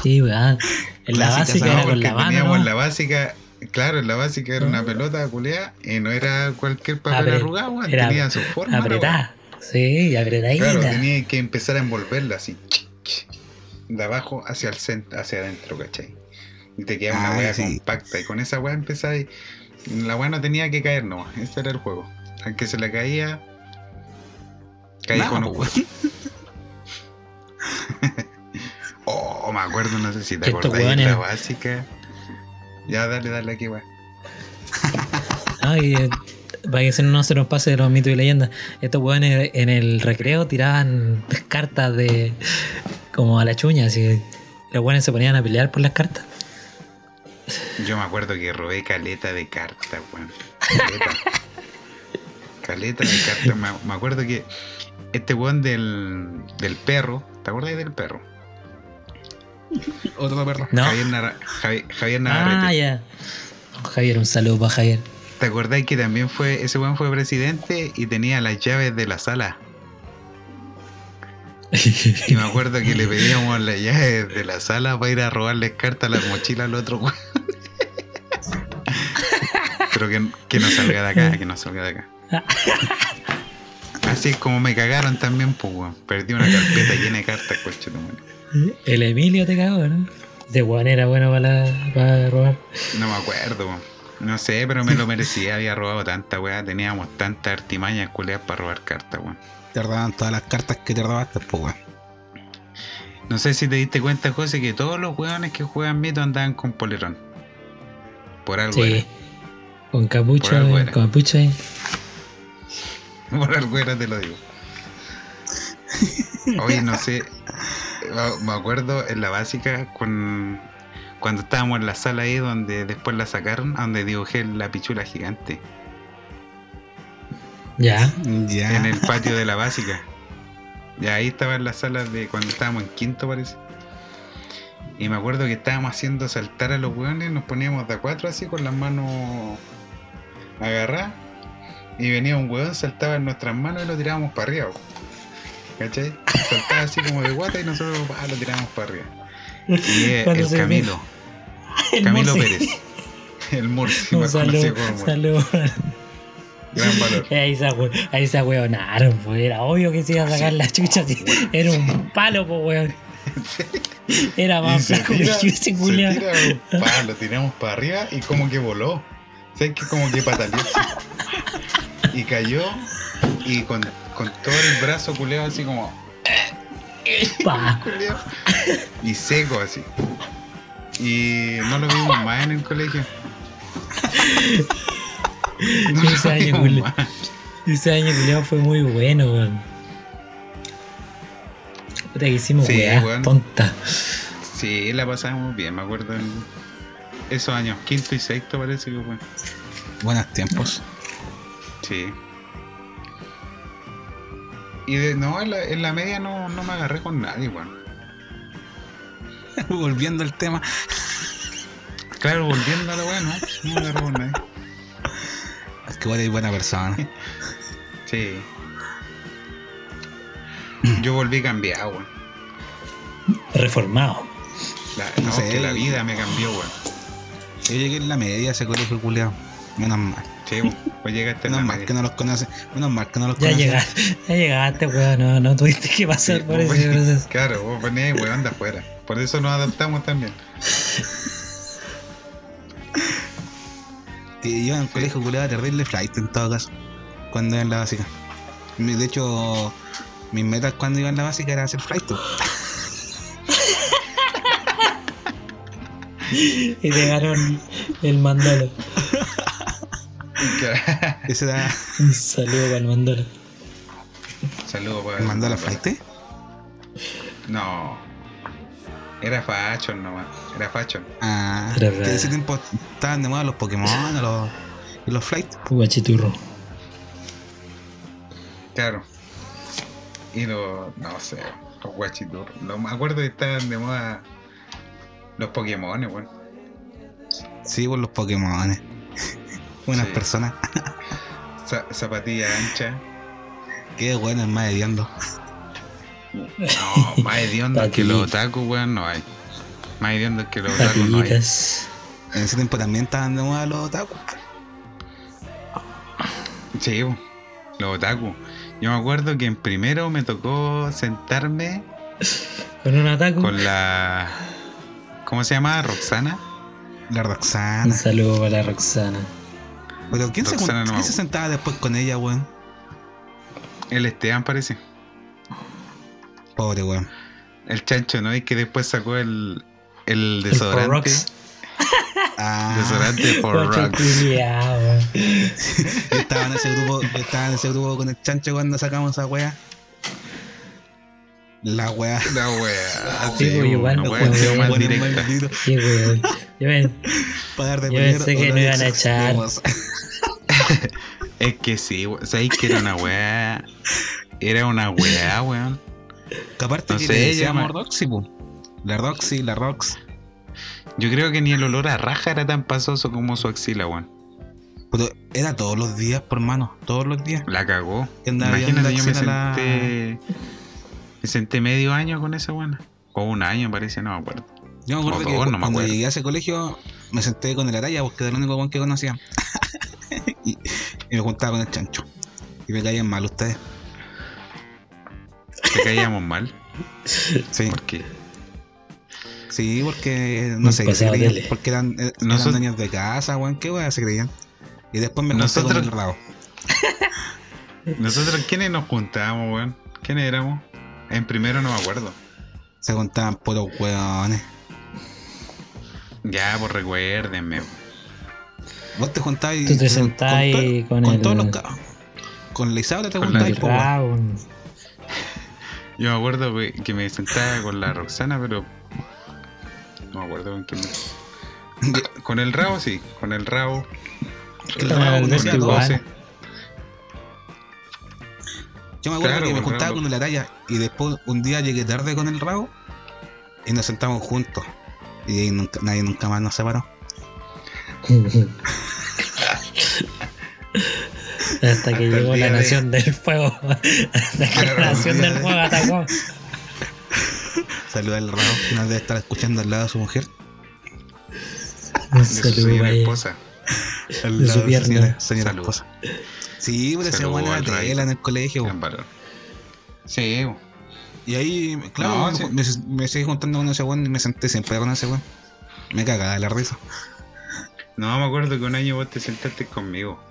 B: Sí, weá. En la básica era con la mano.
A: en la básica, claro, en la básica era una pelota culeada y no era cualquier papel
B: Apre-
A: arrugado, weón,
B: era
A: tenía su forma.
B: Apretada. Sí, apretadita.
A: Claro, tenía que empezar a envolverla así, de abajo hacia el centro, hacia adentro, ¿cachai? Y te quedaba una
C: Ah,
A: weá
C: sí.
A: compacta y con esa weá empezaba y la weá no tenía que caer nomás, ese era el juego. Al que se le caía,
C: Nada,
A: con un. Oh, me acuerdo, no sé si te acordáis de la básica. Ya, dale, dale aquí, weá.
B: No, y, eh, para que no se nos pase de los mitos y leyendas. Estos weones en el recreo tiraban cartas de. Como a la chuña, así. Los weones se ponían a pelear por las cartas.
A: Yo me acuerdo que robé caleta de cartas, weón. Caleta. caleta de cartas. Me, me acuerdo que este weón del, del perro, ¿te acuerdas del perro?
C: Otro perro.
B: No.
A: Javier, Nara- Javi- Javier
B: Ah,
A: Navarrete.
B: ya. Javier, un saludo para Javier.
A: ¿Te acordás que también fue, ese weón fue presidente y tenía las llaves de la sala? Y me acuerdo que le pedíamos las llaves de la sala para ir a robarles cartas a las mochilas al otro weón. Pero que, que no salga de acá, que no salga de acá. Así es como me cagaron también, pues weón. Perdí una carpeta llena de cartas, coche
B: El Emilio te cagó, ¿no? De weón era bueno para, la- para robar.
A: No me acuerdo, weón. No sé, pero me lo merecía. Había robado tanta weá. Teníamos tantas artimañas culeas para robar cartas, weón.
C: Te robaban todas las cartas que te robaste, pues, weón.
A: No sé si te diste cuenta, José, que todos los weones que juegan mito andaban con polerón. Por algo
B: Sí.
A: era.
B: Con capucha, con capucha.
A: Por algo era, te lo digo. Oye, no sé. me- Me acuerdo en la básica con cuando estábamos en la sala ahí donde después la sacaron, donde dibujé la pichula gigante.
B: Ya.
C: Ya.
A: En el patio de la básica. Y ahí estaba en la sala de cuando estábamos en quinto, parece. Y me acuerdo que estábamos haciendo saltar a los hueones, nos poníamos de a cuatro así con las manos agarradas. Y venía un hueón, saltaba en nuestras manos y lo tirábamos para arriba. ¿Cachai? Saltaba así como de guata y nosotros ah, lo tirábamos para arriba. Y eh, el Camilo,
B: El
A: Camilo
B: Murci.
A: Pérez. El Murci, Murci.
B: saludo.
A: Gran valor.
B: Ahí se, ahí se hueonaron, pues. Era obvio que se iba a sacar la chucha. sí. Era un palo, pues, weón. Era más flaco que ese
A: se tira un tiramos para arriba y como que voló. ¿Sabes que Como que pataleó. Y cayó y con, con todo el brazo culeado así como. Y seco así. Y no lo vimos más en el colegio. No
B: Ese año,
A: vimos
B: culiao.
A: más.
B: Ese año culiao fue muy bueno, weón. Puta que hicimos
A: Sí,
B: weá
A: weón.
B: tonta.
A: Sí, la pasamos bien, me acuerdo en esos años, quinto y sexto parece que fue.
C: Buenos tiempos.
A: Sí. Y de, no, en la, en la media no, no me agarré con nadie, weón.
C: Volviendo al tema.
A: Claro, volviendo a lo bueno, no me agarré con nadie.
C: Que eres buena persona.
A: Sí. Yo volví cambiado, weón.
B: Reformado.
A: La,
C: No
A: no,
C: sé.
A: que la vida me cambió, weón.
C: Yo llegué en la media a ese colegio culiao. Menos mal.
A: Sí. Pues llegaste
C: Menos mal
A: media.
C: que no los conoce. Menos mal que no los
B: Ya
C: conoce.
B: llegaste, ya llegaste, weón. No, no tuviste que pasar
A: Sí,
B: por ese proceso.
A: Claro, vos venís weón de afuera. Por eso nos adaptamos también.
C: Y yo en el colegio culiao terrible flight en todo caso. Cuando iba en la básica. De hecho, mis metas cuando iba en la básica era hacer flight.
B: Y te ganaron el mandolo.
C: Ese era
B: Un saludo para el mandolo.
A: Saludos para
C: el mandar la flight.
A: No. Era Fachon nomás. Era Fachon.
C: Ah,
B: Era
C: que en ese tiempo estaban de moda los Pokémon los, y los flight.
B: Guachiturro.
A: Claro. Y los. No sé. Los guachiturros. Lo- Me acuerdo que estaban de moda. Los Pokémon, weón.
C: Sí, por los Pokémon. Buenas
A: Sí.
C: personas.
A: Za- zapatilla ancha.
C: Qué bueno es más hediondo.
A: No, más hediondo que los otaku, weón, no hay. Más hediondo que los otaku no hay.
C: En ese tiempo también estaban de moda los otaku.
A: Sí, los otaku. Yo me acuerdo que en primero me tocó sentarme
B: Con un ataque.
A: con la. ¿Cómo se llama? Roxana.
C: La
B: Un
C: Roxana.
B: saludo para la Roxana.
C: Pero ¿quién, se,
A: Roxana
C: jun-
A: no
C: quién
A: me
C: se sentaba después con ella, weón?
A: El Esteban parece.
C: Pobre weón.
A: El chancho, ¿no? Y que después sacó el, el
B: El
A: desodorante.
B: Porrox.
C: Ah,
A: Desodorante for rocks.
B: culiao, weón.
C: yo estaba en ese grupo, yo estaba en ese grupo con el chancho cuando sacamos esa wea. La wea.
A: La wea.
B: Sí, pues, igual no
A: wea más directa.
B: Sí, weón. Yo me-
C: Pagar de
B: Yo
C: primero,
B: pensé que no iban a echar.
A: Es que sí, we- sabéis que era una wea. Era una wea, weón.
C: Que aparte
A: No
C: que
A: sé,
C: le decíamos
A: me-
C: Roxy, po. La Roxy, la Rox.
A: Yo creo que ni el olor a raja era tan pasoso como su axila, weón.
C: Pero era todos los días, por mano, todos los días.
A: La cagó. Imagínate, yo me
C: la-
A: senté. Me senté medio año con esa buena. O un año, parece, no me acuerdo.
C: Yo me acuerdo
A: O
C: que
A: no me
C: cuando
A: acuerdo.
C: llegué a ese colegio me senté con el Araya porque era el único buen que conocía. y, y me juntaba con el chancho. Y me caían mal ustedes.
A: Te caíamos mal.
C: Sí,
A: ¿Por qué?
C: sí porque no sé se creían. Porque eran, eh, eran
A: Nosotros-
C: dueños de casa, weón. ¿Qué weón se creían? Y después me junté
A: Nosotros-
C: con el rabo.
A: Nosotros, ¿quiénes nos juntábamos, weón? ¿Quiénes éramos? En primero no me acuerdo.
C: Se contaban puros weones.
A: Ya, pues recuérdenme.
C: Vos te juntabas y.
B: Tú te
C: con-
B: sentás
C: con,
B: con
C: con
B: el-
C: todos los cabros. Con la te
A: Con Yo me acuerdo que, me sentaba con la Roxana, pero. No me acuerdo con quién. me- Con el rabo, sí. Con el rabo.
C: El
B: Con
C: rabo
B: el.
C: Yo me acuerdo
A: Claro,
C: que me juntaba con el Araya y después un día llegué tarde con el rabo y nos sentamos juntos. Y ahí nunca- nadie nunca más nos separó.
B: Hasta que llegó la
A: de-
B: nación del fuego. Hasta que la nación del
C: de-
B: fuego atacó.
C: Saluda al rabo que nos debe estar escuchando al lado de su mujer.
A: De su señora esposa.
C: Al
B: De
C: lado
B: su
C: señora,
B: pierna.
C: señora
A: Salud.
C: esposa. Sí, pues era
A: Ray.
C: tela en el colegio.
A: Varón. Sí, bo.
C: Y ahí, claro,
A: No,
C: me,
A: sí.
C: me, me seguí juntando con ese weón y me senté siempre con ese weón. Me cagaba de la risa.
A: No, me acuerdo que un año vos te sentaste conmigo.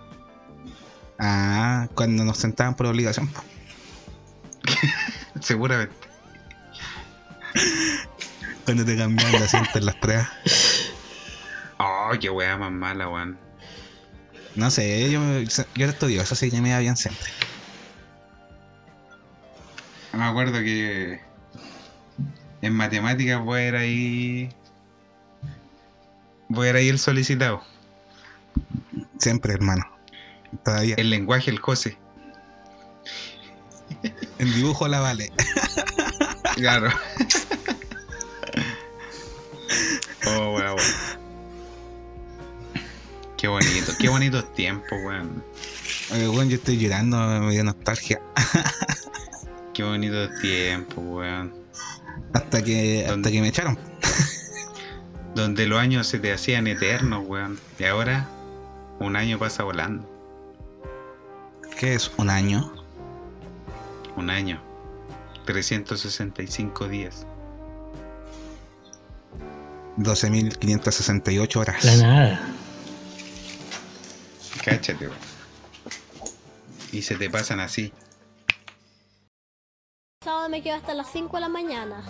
C: Ah, cuando nos sentaban por obligación.
A: Seguramente.
C: Cuando te cambiaban de asiento en las pruebas.
A: Oh, qué wea más mala, weón.
C: No sé, yo, yo era estudioso, así que me iba bien siempre.
A: Me acuerdo que en matemáticas voy a ir ahí. Voy a ir ahí el solicitado.
C: Siempre, hermano. Todavía.
A: El lenguaje, el José.
C: En dibujo la vale.
A: Claro. oh, weón, weón. Qué bonito, qué bonitos tiempos, weón.
C: Oye, weón, yo estoy llorando, me dio nostalgia.
A: Qué bonitos tiempos, weón.
C: Hasta que, hasta que me echaron.
A: Donde los años se te hacían eternos, weón. Y ahora, un año pasa volando.
C: ¿Qué es? ¿Un año?
A: Un año. 365 días.
C: 12.568 horas.
B: La nada.
A: Cáchate, weón. Y se te pasan así.
F: sábado me quedo hasta las 5 de la mañana.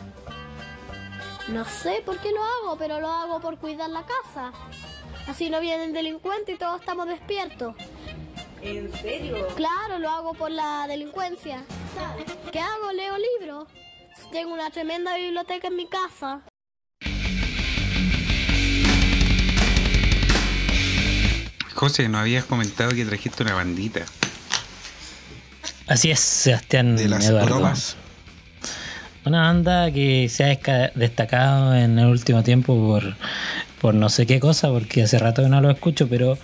F: No sé por qué lo hago, pero lo hago por cuidar la casa. Así no vienen delincuentes y todos estamos despiertos.
G: ¿En serio?
F: Claro, lo hago por la delincuencia. ¿Qué hago? Leo libros. Tengo una tremenda biblioteca en mi casa.
A: José, nos habías comentado que trajiste una bandita.
B: Así es, Sebastián
C: De las bromas.
B: Una banda que se ha destacado en el último tiempo por, por no sé qué cosa, porque hace rato que no lo escucho, pero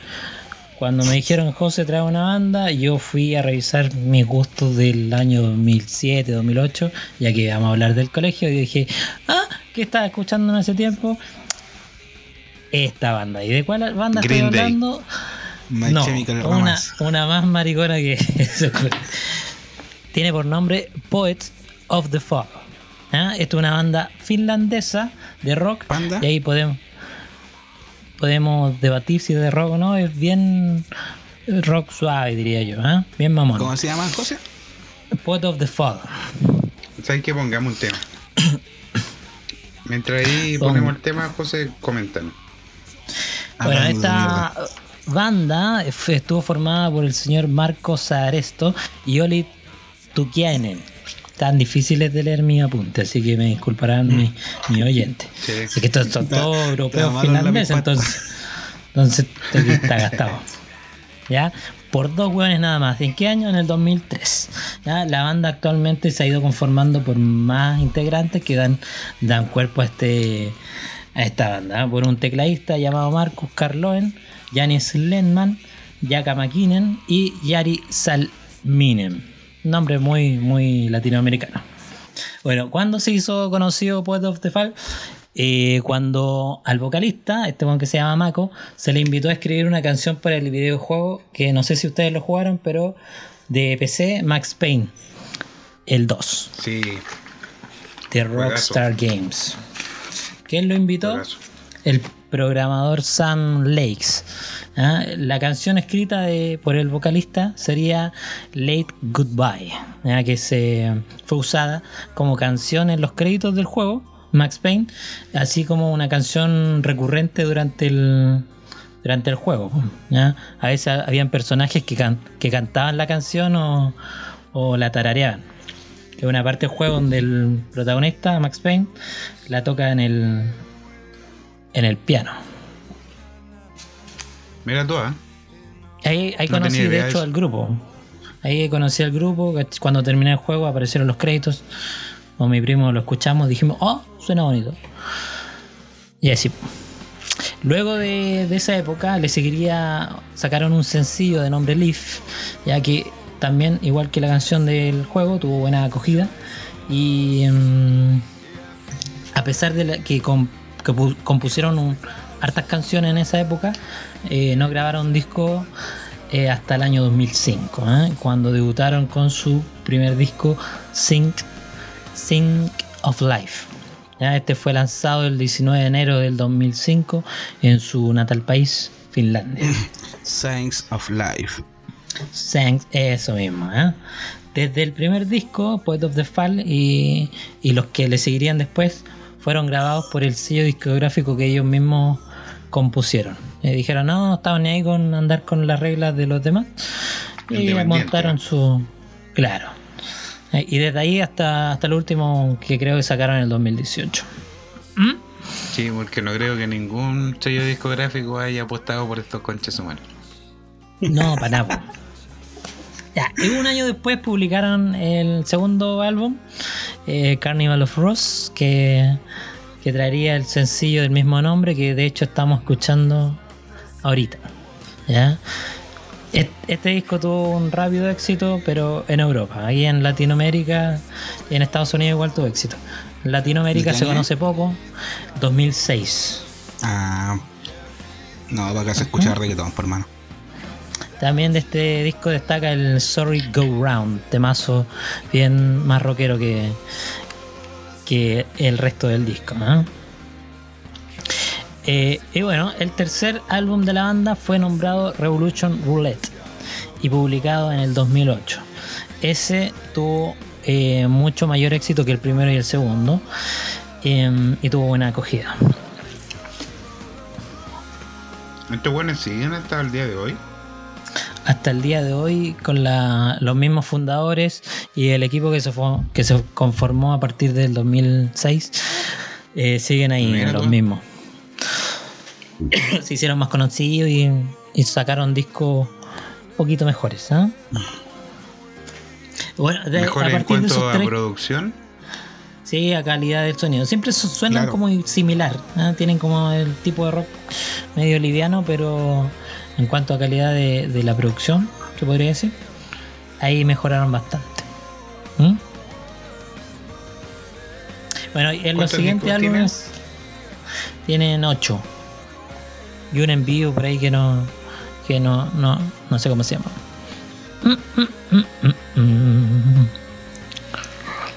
B: cuando me dijeron José trae una banda, yo fui a revisar mis gustos del año 2007, 2008, ya que vamos a hablar del colegio, y dije, ah, ¿qué estaba escuchando en ese tiempo? Esta banda. ¿Y de cuál banda
A: Green
B: estoy
A: Day.
B: hablando?
C: My
B: no, una, una más maricona que eso. Tiene por nombre Poets of the Fall. ¿ah? Esto es una banda finlandesa de rock.
C: ¿Panda?
B: Y ahí podemos podemos debatir si es de rock o no. Es bien rock suave, diría yo. ¿ah? Bien mamón.
C: ¿Cómo se llama, José?
B: Poet of the Fall.
A: ¿Sabes que pongamos un tema? Mientras ahí
B: Pon-
A: ponemos el tema, José, comentan.
B: Bueno,
C: de
B: esta banda estuvo formada por el señor Marco Saaresto y Oli Tukiainen. Tan difíciles de leer mi apunte, así que me disculparán mi, mi oyente.
A: Sí.
B: Así que estos son todos europeos finlandeses, entonces, entonces está gastado. ¿Ya? Por dos hueones nada más. ¿En qué año? En el 2003. ¿Ya? La banda actualmente se ha ido conformando por más integrantes que dan, dan cuerpo a, este, a esta banda. ¿eh? Por un tecladista llamado Marcus Carloen, Janis Lenman, Jaka Makinen y Yari Salminen. Nombre muy, muy latinoamericano. Bueno, ¿cuándo se hizo conocido Poet of the Fall? Eh, cuando al vocalista, este one que se llama Mako, se le invitó a escribir una canción para el videojuego que no sé si ustedes lo jugaron, pero de PC, Max Payne, el 2,
A: Sí,
B: de. Rockstar Games. ¿Quién lo invitó? el programador Sam Lakes. ¿ah? La canción escrita por el vocalista sería Late Goodbye, que se fue usada como canción en los créditos del juego Max Payne, así como una canción recurrente durante el durante el juego. A veces habían personajes que, que cantaban la canción o, o la tarareaban. Es una parte del juego donde el protagonista, Max Payne, la toca en el en el piano.
A: Mira tú, ¿eh?
B: Ahí, ahí
A: No
B: conocí de hecho
A: eso.
B: al grupo. Ahí conocí al grupo. Cuando terminé el juego aparecieron los créditos. Con mi primo lo escuchamos. Dijimos, oh, suena bonito. Y así. Luego de, de esa época le seguiría. Sacaron un sencillo de nombre Leaf. Ya que también, igual que la canción del juego, tuvo buena acogida. Y. mm, a pesar de la- que, com- que pu- compusieron un- hartas canciones en esa época, eh, no grabaron disco eh, hasta el año 2005, ¿eh? cuando debutaron con su primer disco, Sync of Life. Ya, Este fue lanzado el 19 de enero del 2005 en su natal país, Finlandia.
C: Signs of Life.
B: Thanks, eso mismo. ¿eh? Desde el primer disco, Poet of the Fall, y, y los que le seguirían después, fueron grabados por el sello discográfico que ellos mismos compusieron. Y dijeron, no, no estaban ni ahí con andar con las reglas de los demás. Y montaron su... Claro. Eh, Y desde ahí hasta, hasta el último que creo que sacaron en el 2018.
A: Sí, porque no creo que ningún sello discográfico haya apostado por estos conches humanos.
B: No, para nada. Ya, y un año después publicaron el segundo álbum, eh, Carnival of Rose, que, que traería el sencillo del mismo nombre, que de hecho estamos escuchando ahorita. ¿ya? Este disco tuvo un rápido éxito, pero en Europa. Ahí en Latinoamérica y en Estados Unidos igual tuvo éxito. En Latinoamérica
C: ¿De qué
B: se conoce poco, 2006.
C: Ah, no, para acá se escucha reggaetón, por hermano.
B: También de este disco destaca el Sorry Go Round, temazo bien más rockero que, que el resto del disco. ¿no? Eh, y bueno, el tercer álbum de la banda fue nombrado Revolution Roulette y publicado en el 2008. Ese tuvo eh, mucho mayor éxito que el primero y el segundo em, y tuvo buena acogida.
A: Estos buenos siguen hasta el día de hoy.
B: Hasta el día de hoy con la- los mismos fundadores y el equipo que se, fo- que se conformó a partir del 2006 eh, siguen ahí
A: Mira
B: los mismos. se hicieron más conocidos y, y sacaron discos un poquito mejores. ¿ah? Bueno, de-
A: Mejor
B: a
A: en
B: partir de
A: cuanto a producción.
B: sí, a calidad del sonido. Siempre su- suenan
A: Claro.
B: como similar. ¿ah? Tienen como el tipo de rock medio liviano, pero en cuanto a calidad de, de la producción, se podría decir, ahí mejoraron bastante. ¿Mm? Bueno, y en los
A: ¿Cuántos
B: siguientes álbumes tienen 8 y un envío por ahí que no que no no, no sé cómo se llama.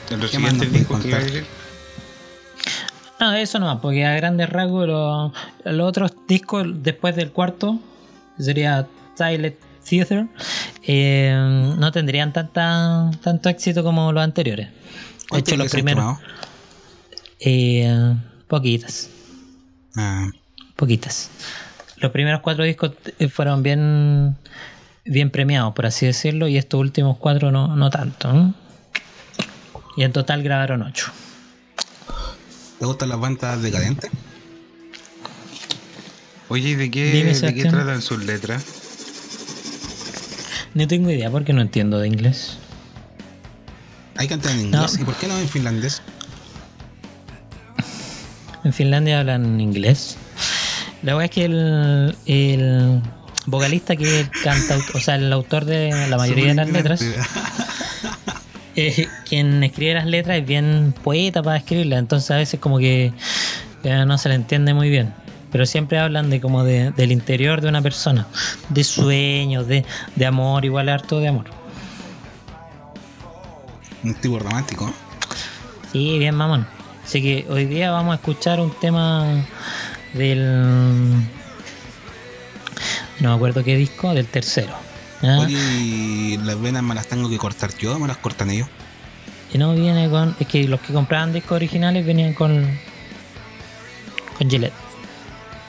A: En los
C: ¿Qué más nos
A: siguientes discos que.
B: No, eso no, porque a grandes rasgos lo- los otros discos después del cuarto, sería Silent Theater, eh, no tendrían tanta, tanto éxito como los anteriores. De
C: ¿Cuántos
B: hecho, los primeros, eh, poquitas,
C: Ah,
B: poquitas.
H: los primeros cuatro discos eh, fueron bien, bien premiados, por así decirlo, y estos últimos cuatro no, no tanto. Y en total grabaron ocho.
C: ¿Te gustan las bandas decadentes?
A: Oye, ¿y de qué,
H: Dime,
A: de qué
H: Sebastián.
A: tratan sus letras?
H: No tengo idea porque no entiendo de inglés.
C: Hay cantar en inglés.
H: No.
C: ¿Y por qué no en finlandés?
H: En Finlandia hablan inglés. La verdad es que el, el vocalista que canta, o sea, el autor de la mayoría de las letras, eh, quien escribe las letras es bien poeta para escribirlas, entonces a veces como que eh, no se le entiende muy bien. Pero siempre hablan de como de, del interior de una persona, de sueños, de, de amor, igual harto de amor.
C: Un tipo romántico.
H: Sí, bien mamón. Así que hoy día vamos a escuchar un tema del... No me acuerdo qué disco, del tercero.
C: ¿y las venas me las tengo que cortar yo o me las cortan ellos?
H: Y no viene con... Es que los que compraban discos originales venían con... Con Gillette.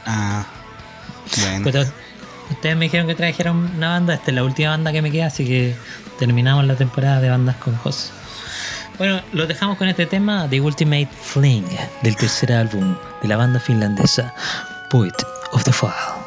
C: Ah, bueno.
H: Ustedes me dijeron que trajeron una banda. Esta es la última banda que me queda, así que terminamos la temporada de bandas con José. Bueno, lo dejamos con este tema The Ultimate Fling del tercer álbum de la banda finlandesa Poet of the Fall.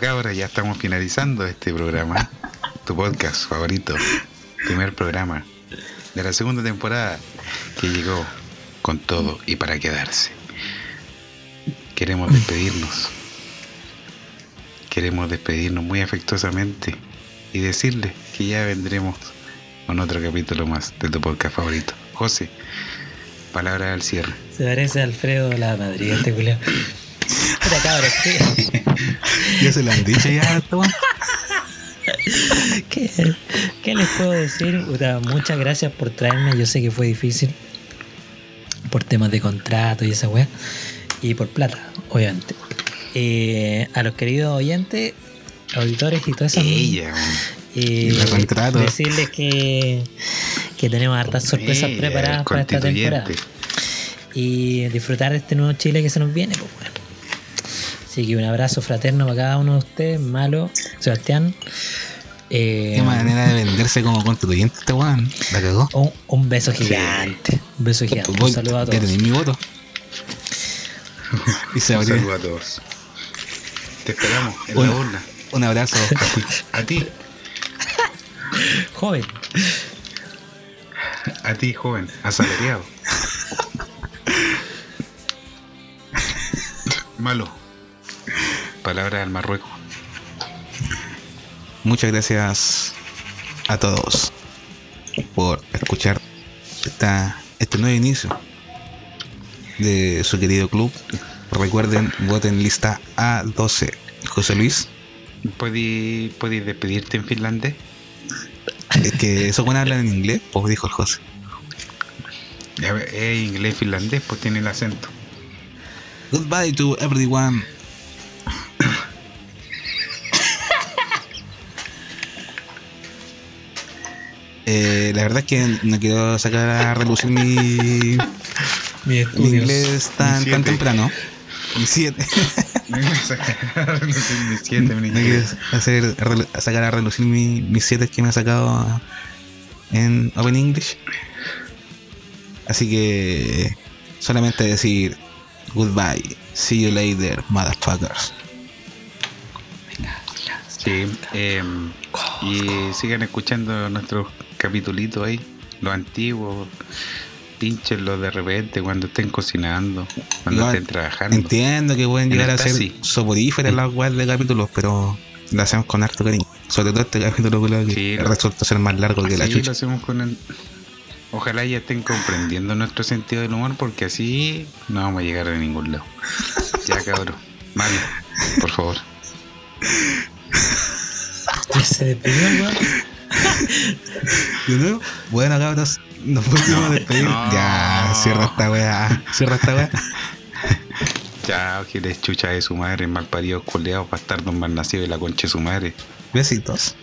A: Cabras, ya estamos finalizando este programa. Tu podcast favorito. Primer programa de la segunda temporada que llegó con todo y para quedarse. Queremos despedirnos. Queremos despedirnos muy afectuosamente y decirles que ya vendremos con otro capítulo más de tu podcast favorito. José, palabra al cierre.
B: Se parece a Alfredo de la Madrid, este culiao. Puta cabros, ¿qué,
C: Ya se lo han dicho ya,
B: qué, qué les puedo decir? Puta, muchas gracias por traerme. Yo sé que fue difícil por temas de contrato y esa weá. Y por plata, obviamente. Eh, a los queridos oyentes, auditores y todas esas.
A: Ella,
B: eh, decirles que, que tenemos hartas sorpresas
A: Ella,
B: preparadas para esta temporada. y disfrutar de este nuevo Chile que se nos viene. Pues, bueno. Así que un abrazo fraterno para cada uno de ustedes, Malo, Sebastián. Eh,
C: Qué manera de venderse como constituyente este weón. La cagó.
B: un, un beso gigante. Un beso gigante. Un saludo a todos.
C: tenéis mi voto. Y se
A: Un saludo a todos. Te esperamos en
C: Un-
A: la urna.
C: Un abrazo.
A: A ti,
B: Joven.
A: a ti, joven, asalariado. Malo. Palabra del Marruecos.
C: Muchas gracias a todos por escuchar esta, este nuevo inicio de su querido club. Recuerden, voten lista A12. José Luis,
A: ¿Puedes, puedes despedirte en finlandés?
C: es que esos buenos hablan en inglés, pues dijo el José.
A: Es inglés finlandés, pues tiene el acento.
C: Goodbye to everyone. Eh, la verdad es que no quiero sacar a relucir mi,
B: Mi
C: inglés tan,
A: Mi
C: tan temprano. Mi 7.
A: No quiero sacar a relucir mis siete, mi
C: No quiero hacer, sacar a relucir mi- mis 7 que me ha sacado en Open English. Así que solamente decir goodbye, see you later, motherfuckers.
A: Sí, eh, y sigan escuchando nuestros capitulitos ahí, los antiguos, pinchenlos de repente cuando estén cocinando, cuando estén trabajando.
C: Entiendo que pueden
A: En
C: llegar a ser soporíferas las webs de capítulos, pero lo hacemos con harto cariño. Sobre todo este capítulo que
A: Sí,
C: resulta ser más largo que la
A: lo
C: chucha.
A: hacemos con el... Ojalá ya estén comprendiendo nuestro sentido del humor porque así no vamos a llegar a ningún lado. Ya cabrón. Mario, por favor.
B: Ya se despidió.
C: ¿De nuevo? Bueno, cabros, nos podemos
A: No,
C: despedir.
A: no.
C: Ya, cierra esta weá. Cierra esta weá.
A: Chao, que les chucha de su madre, mal parido, culeados, bastardos mal nacidos y la concha de su madre.
C: Besitos.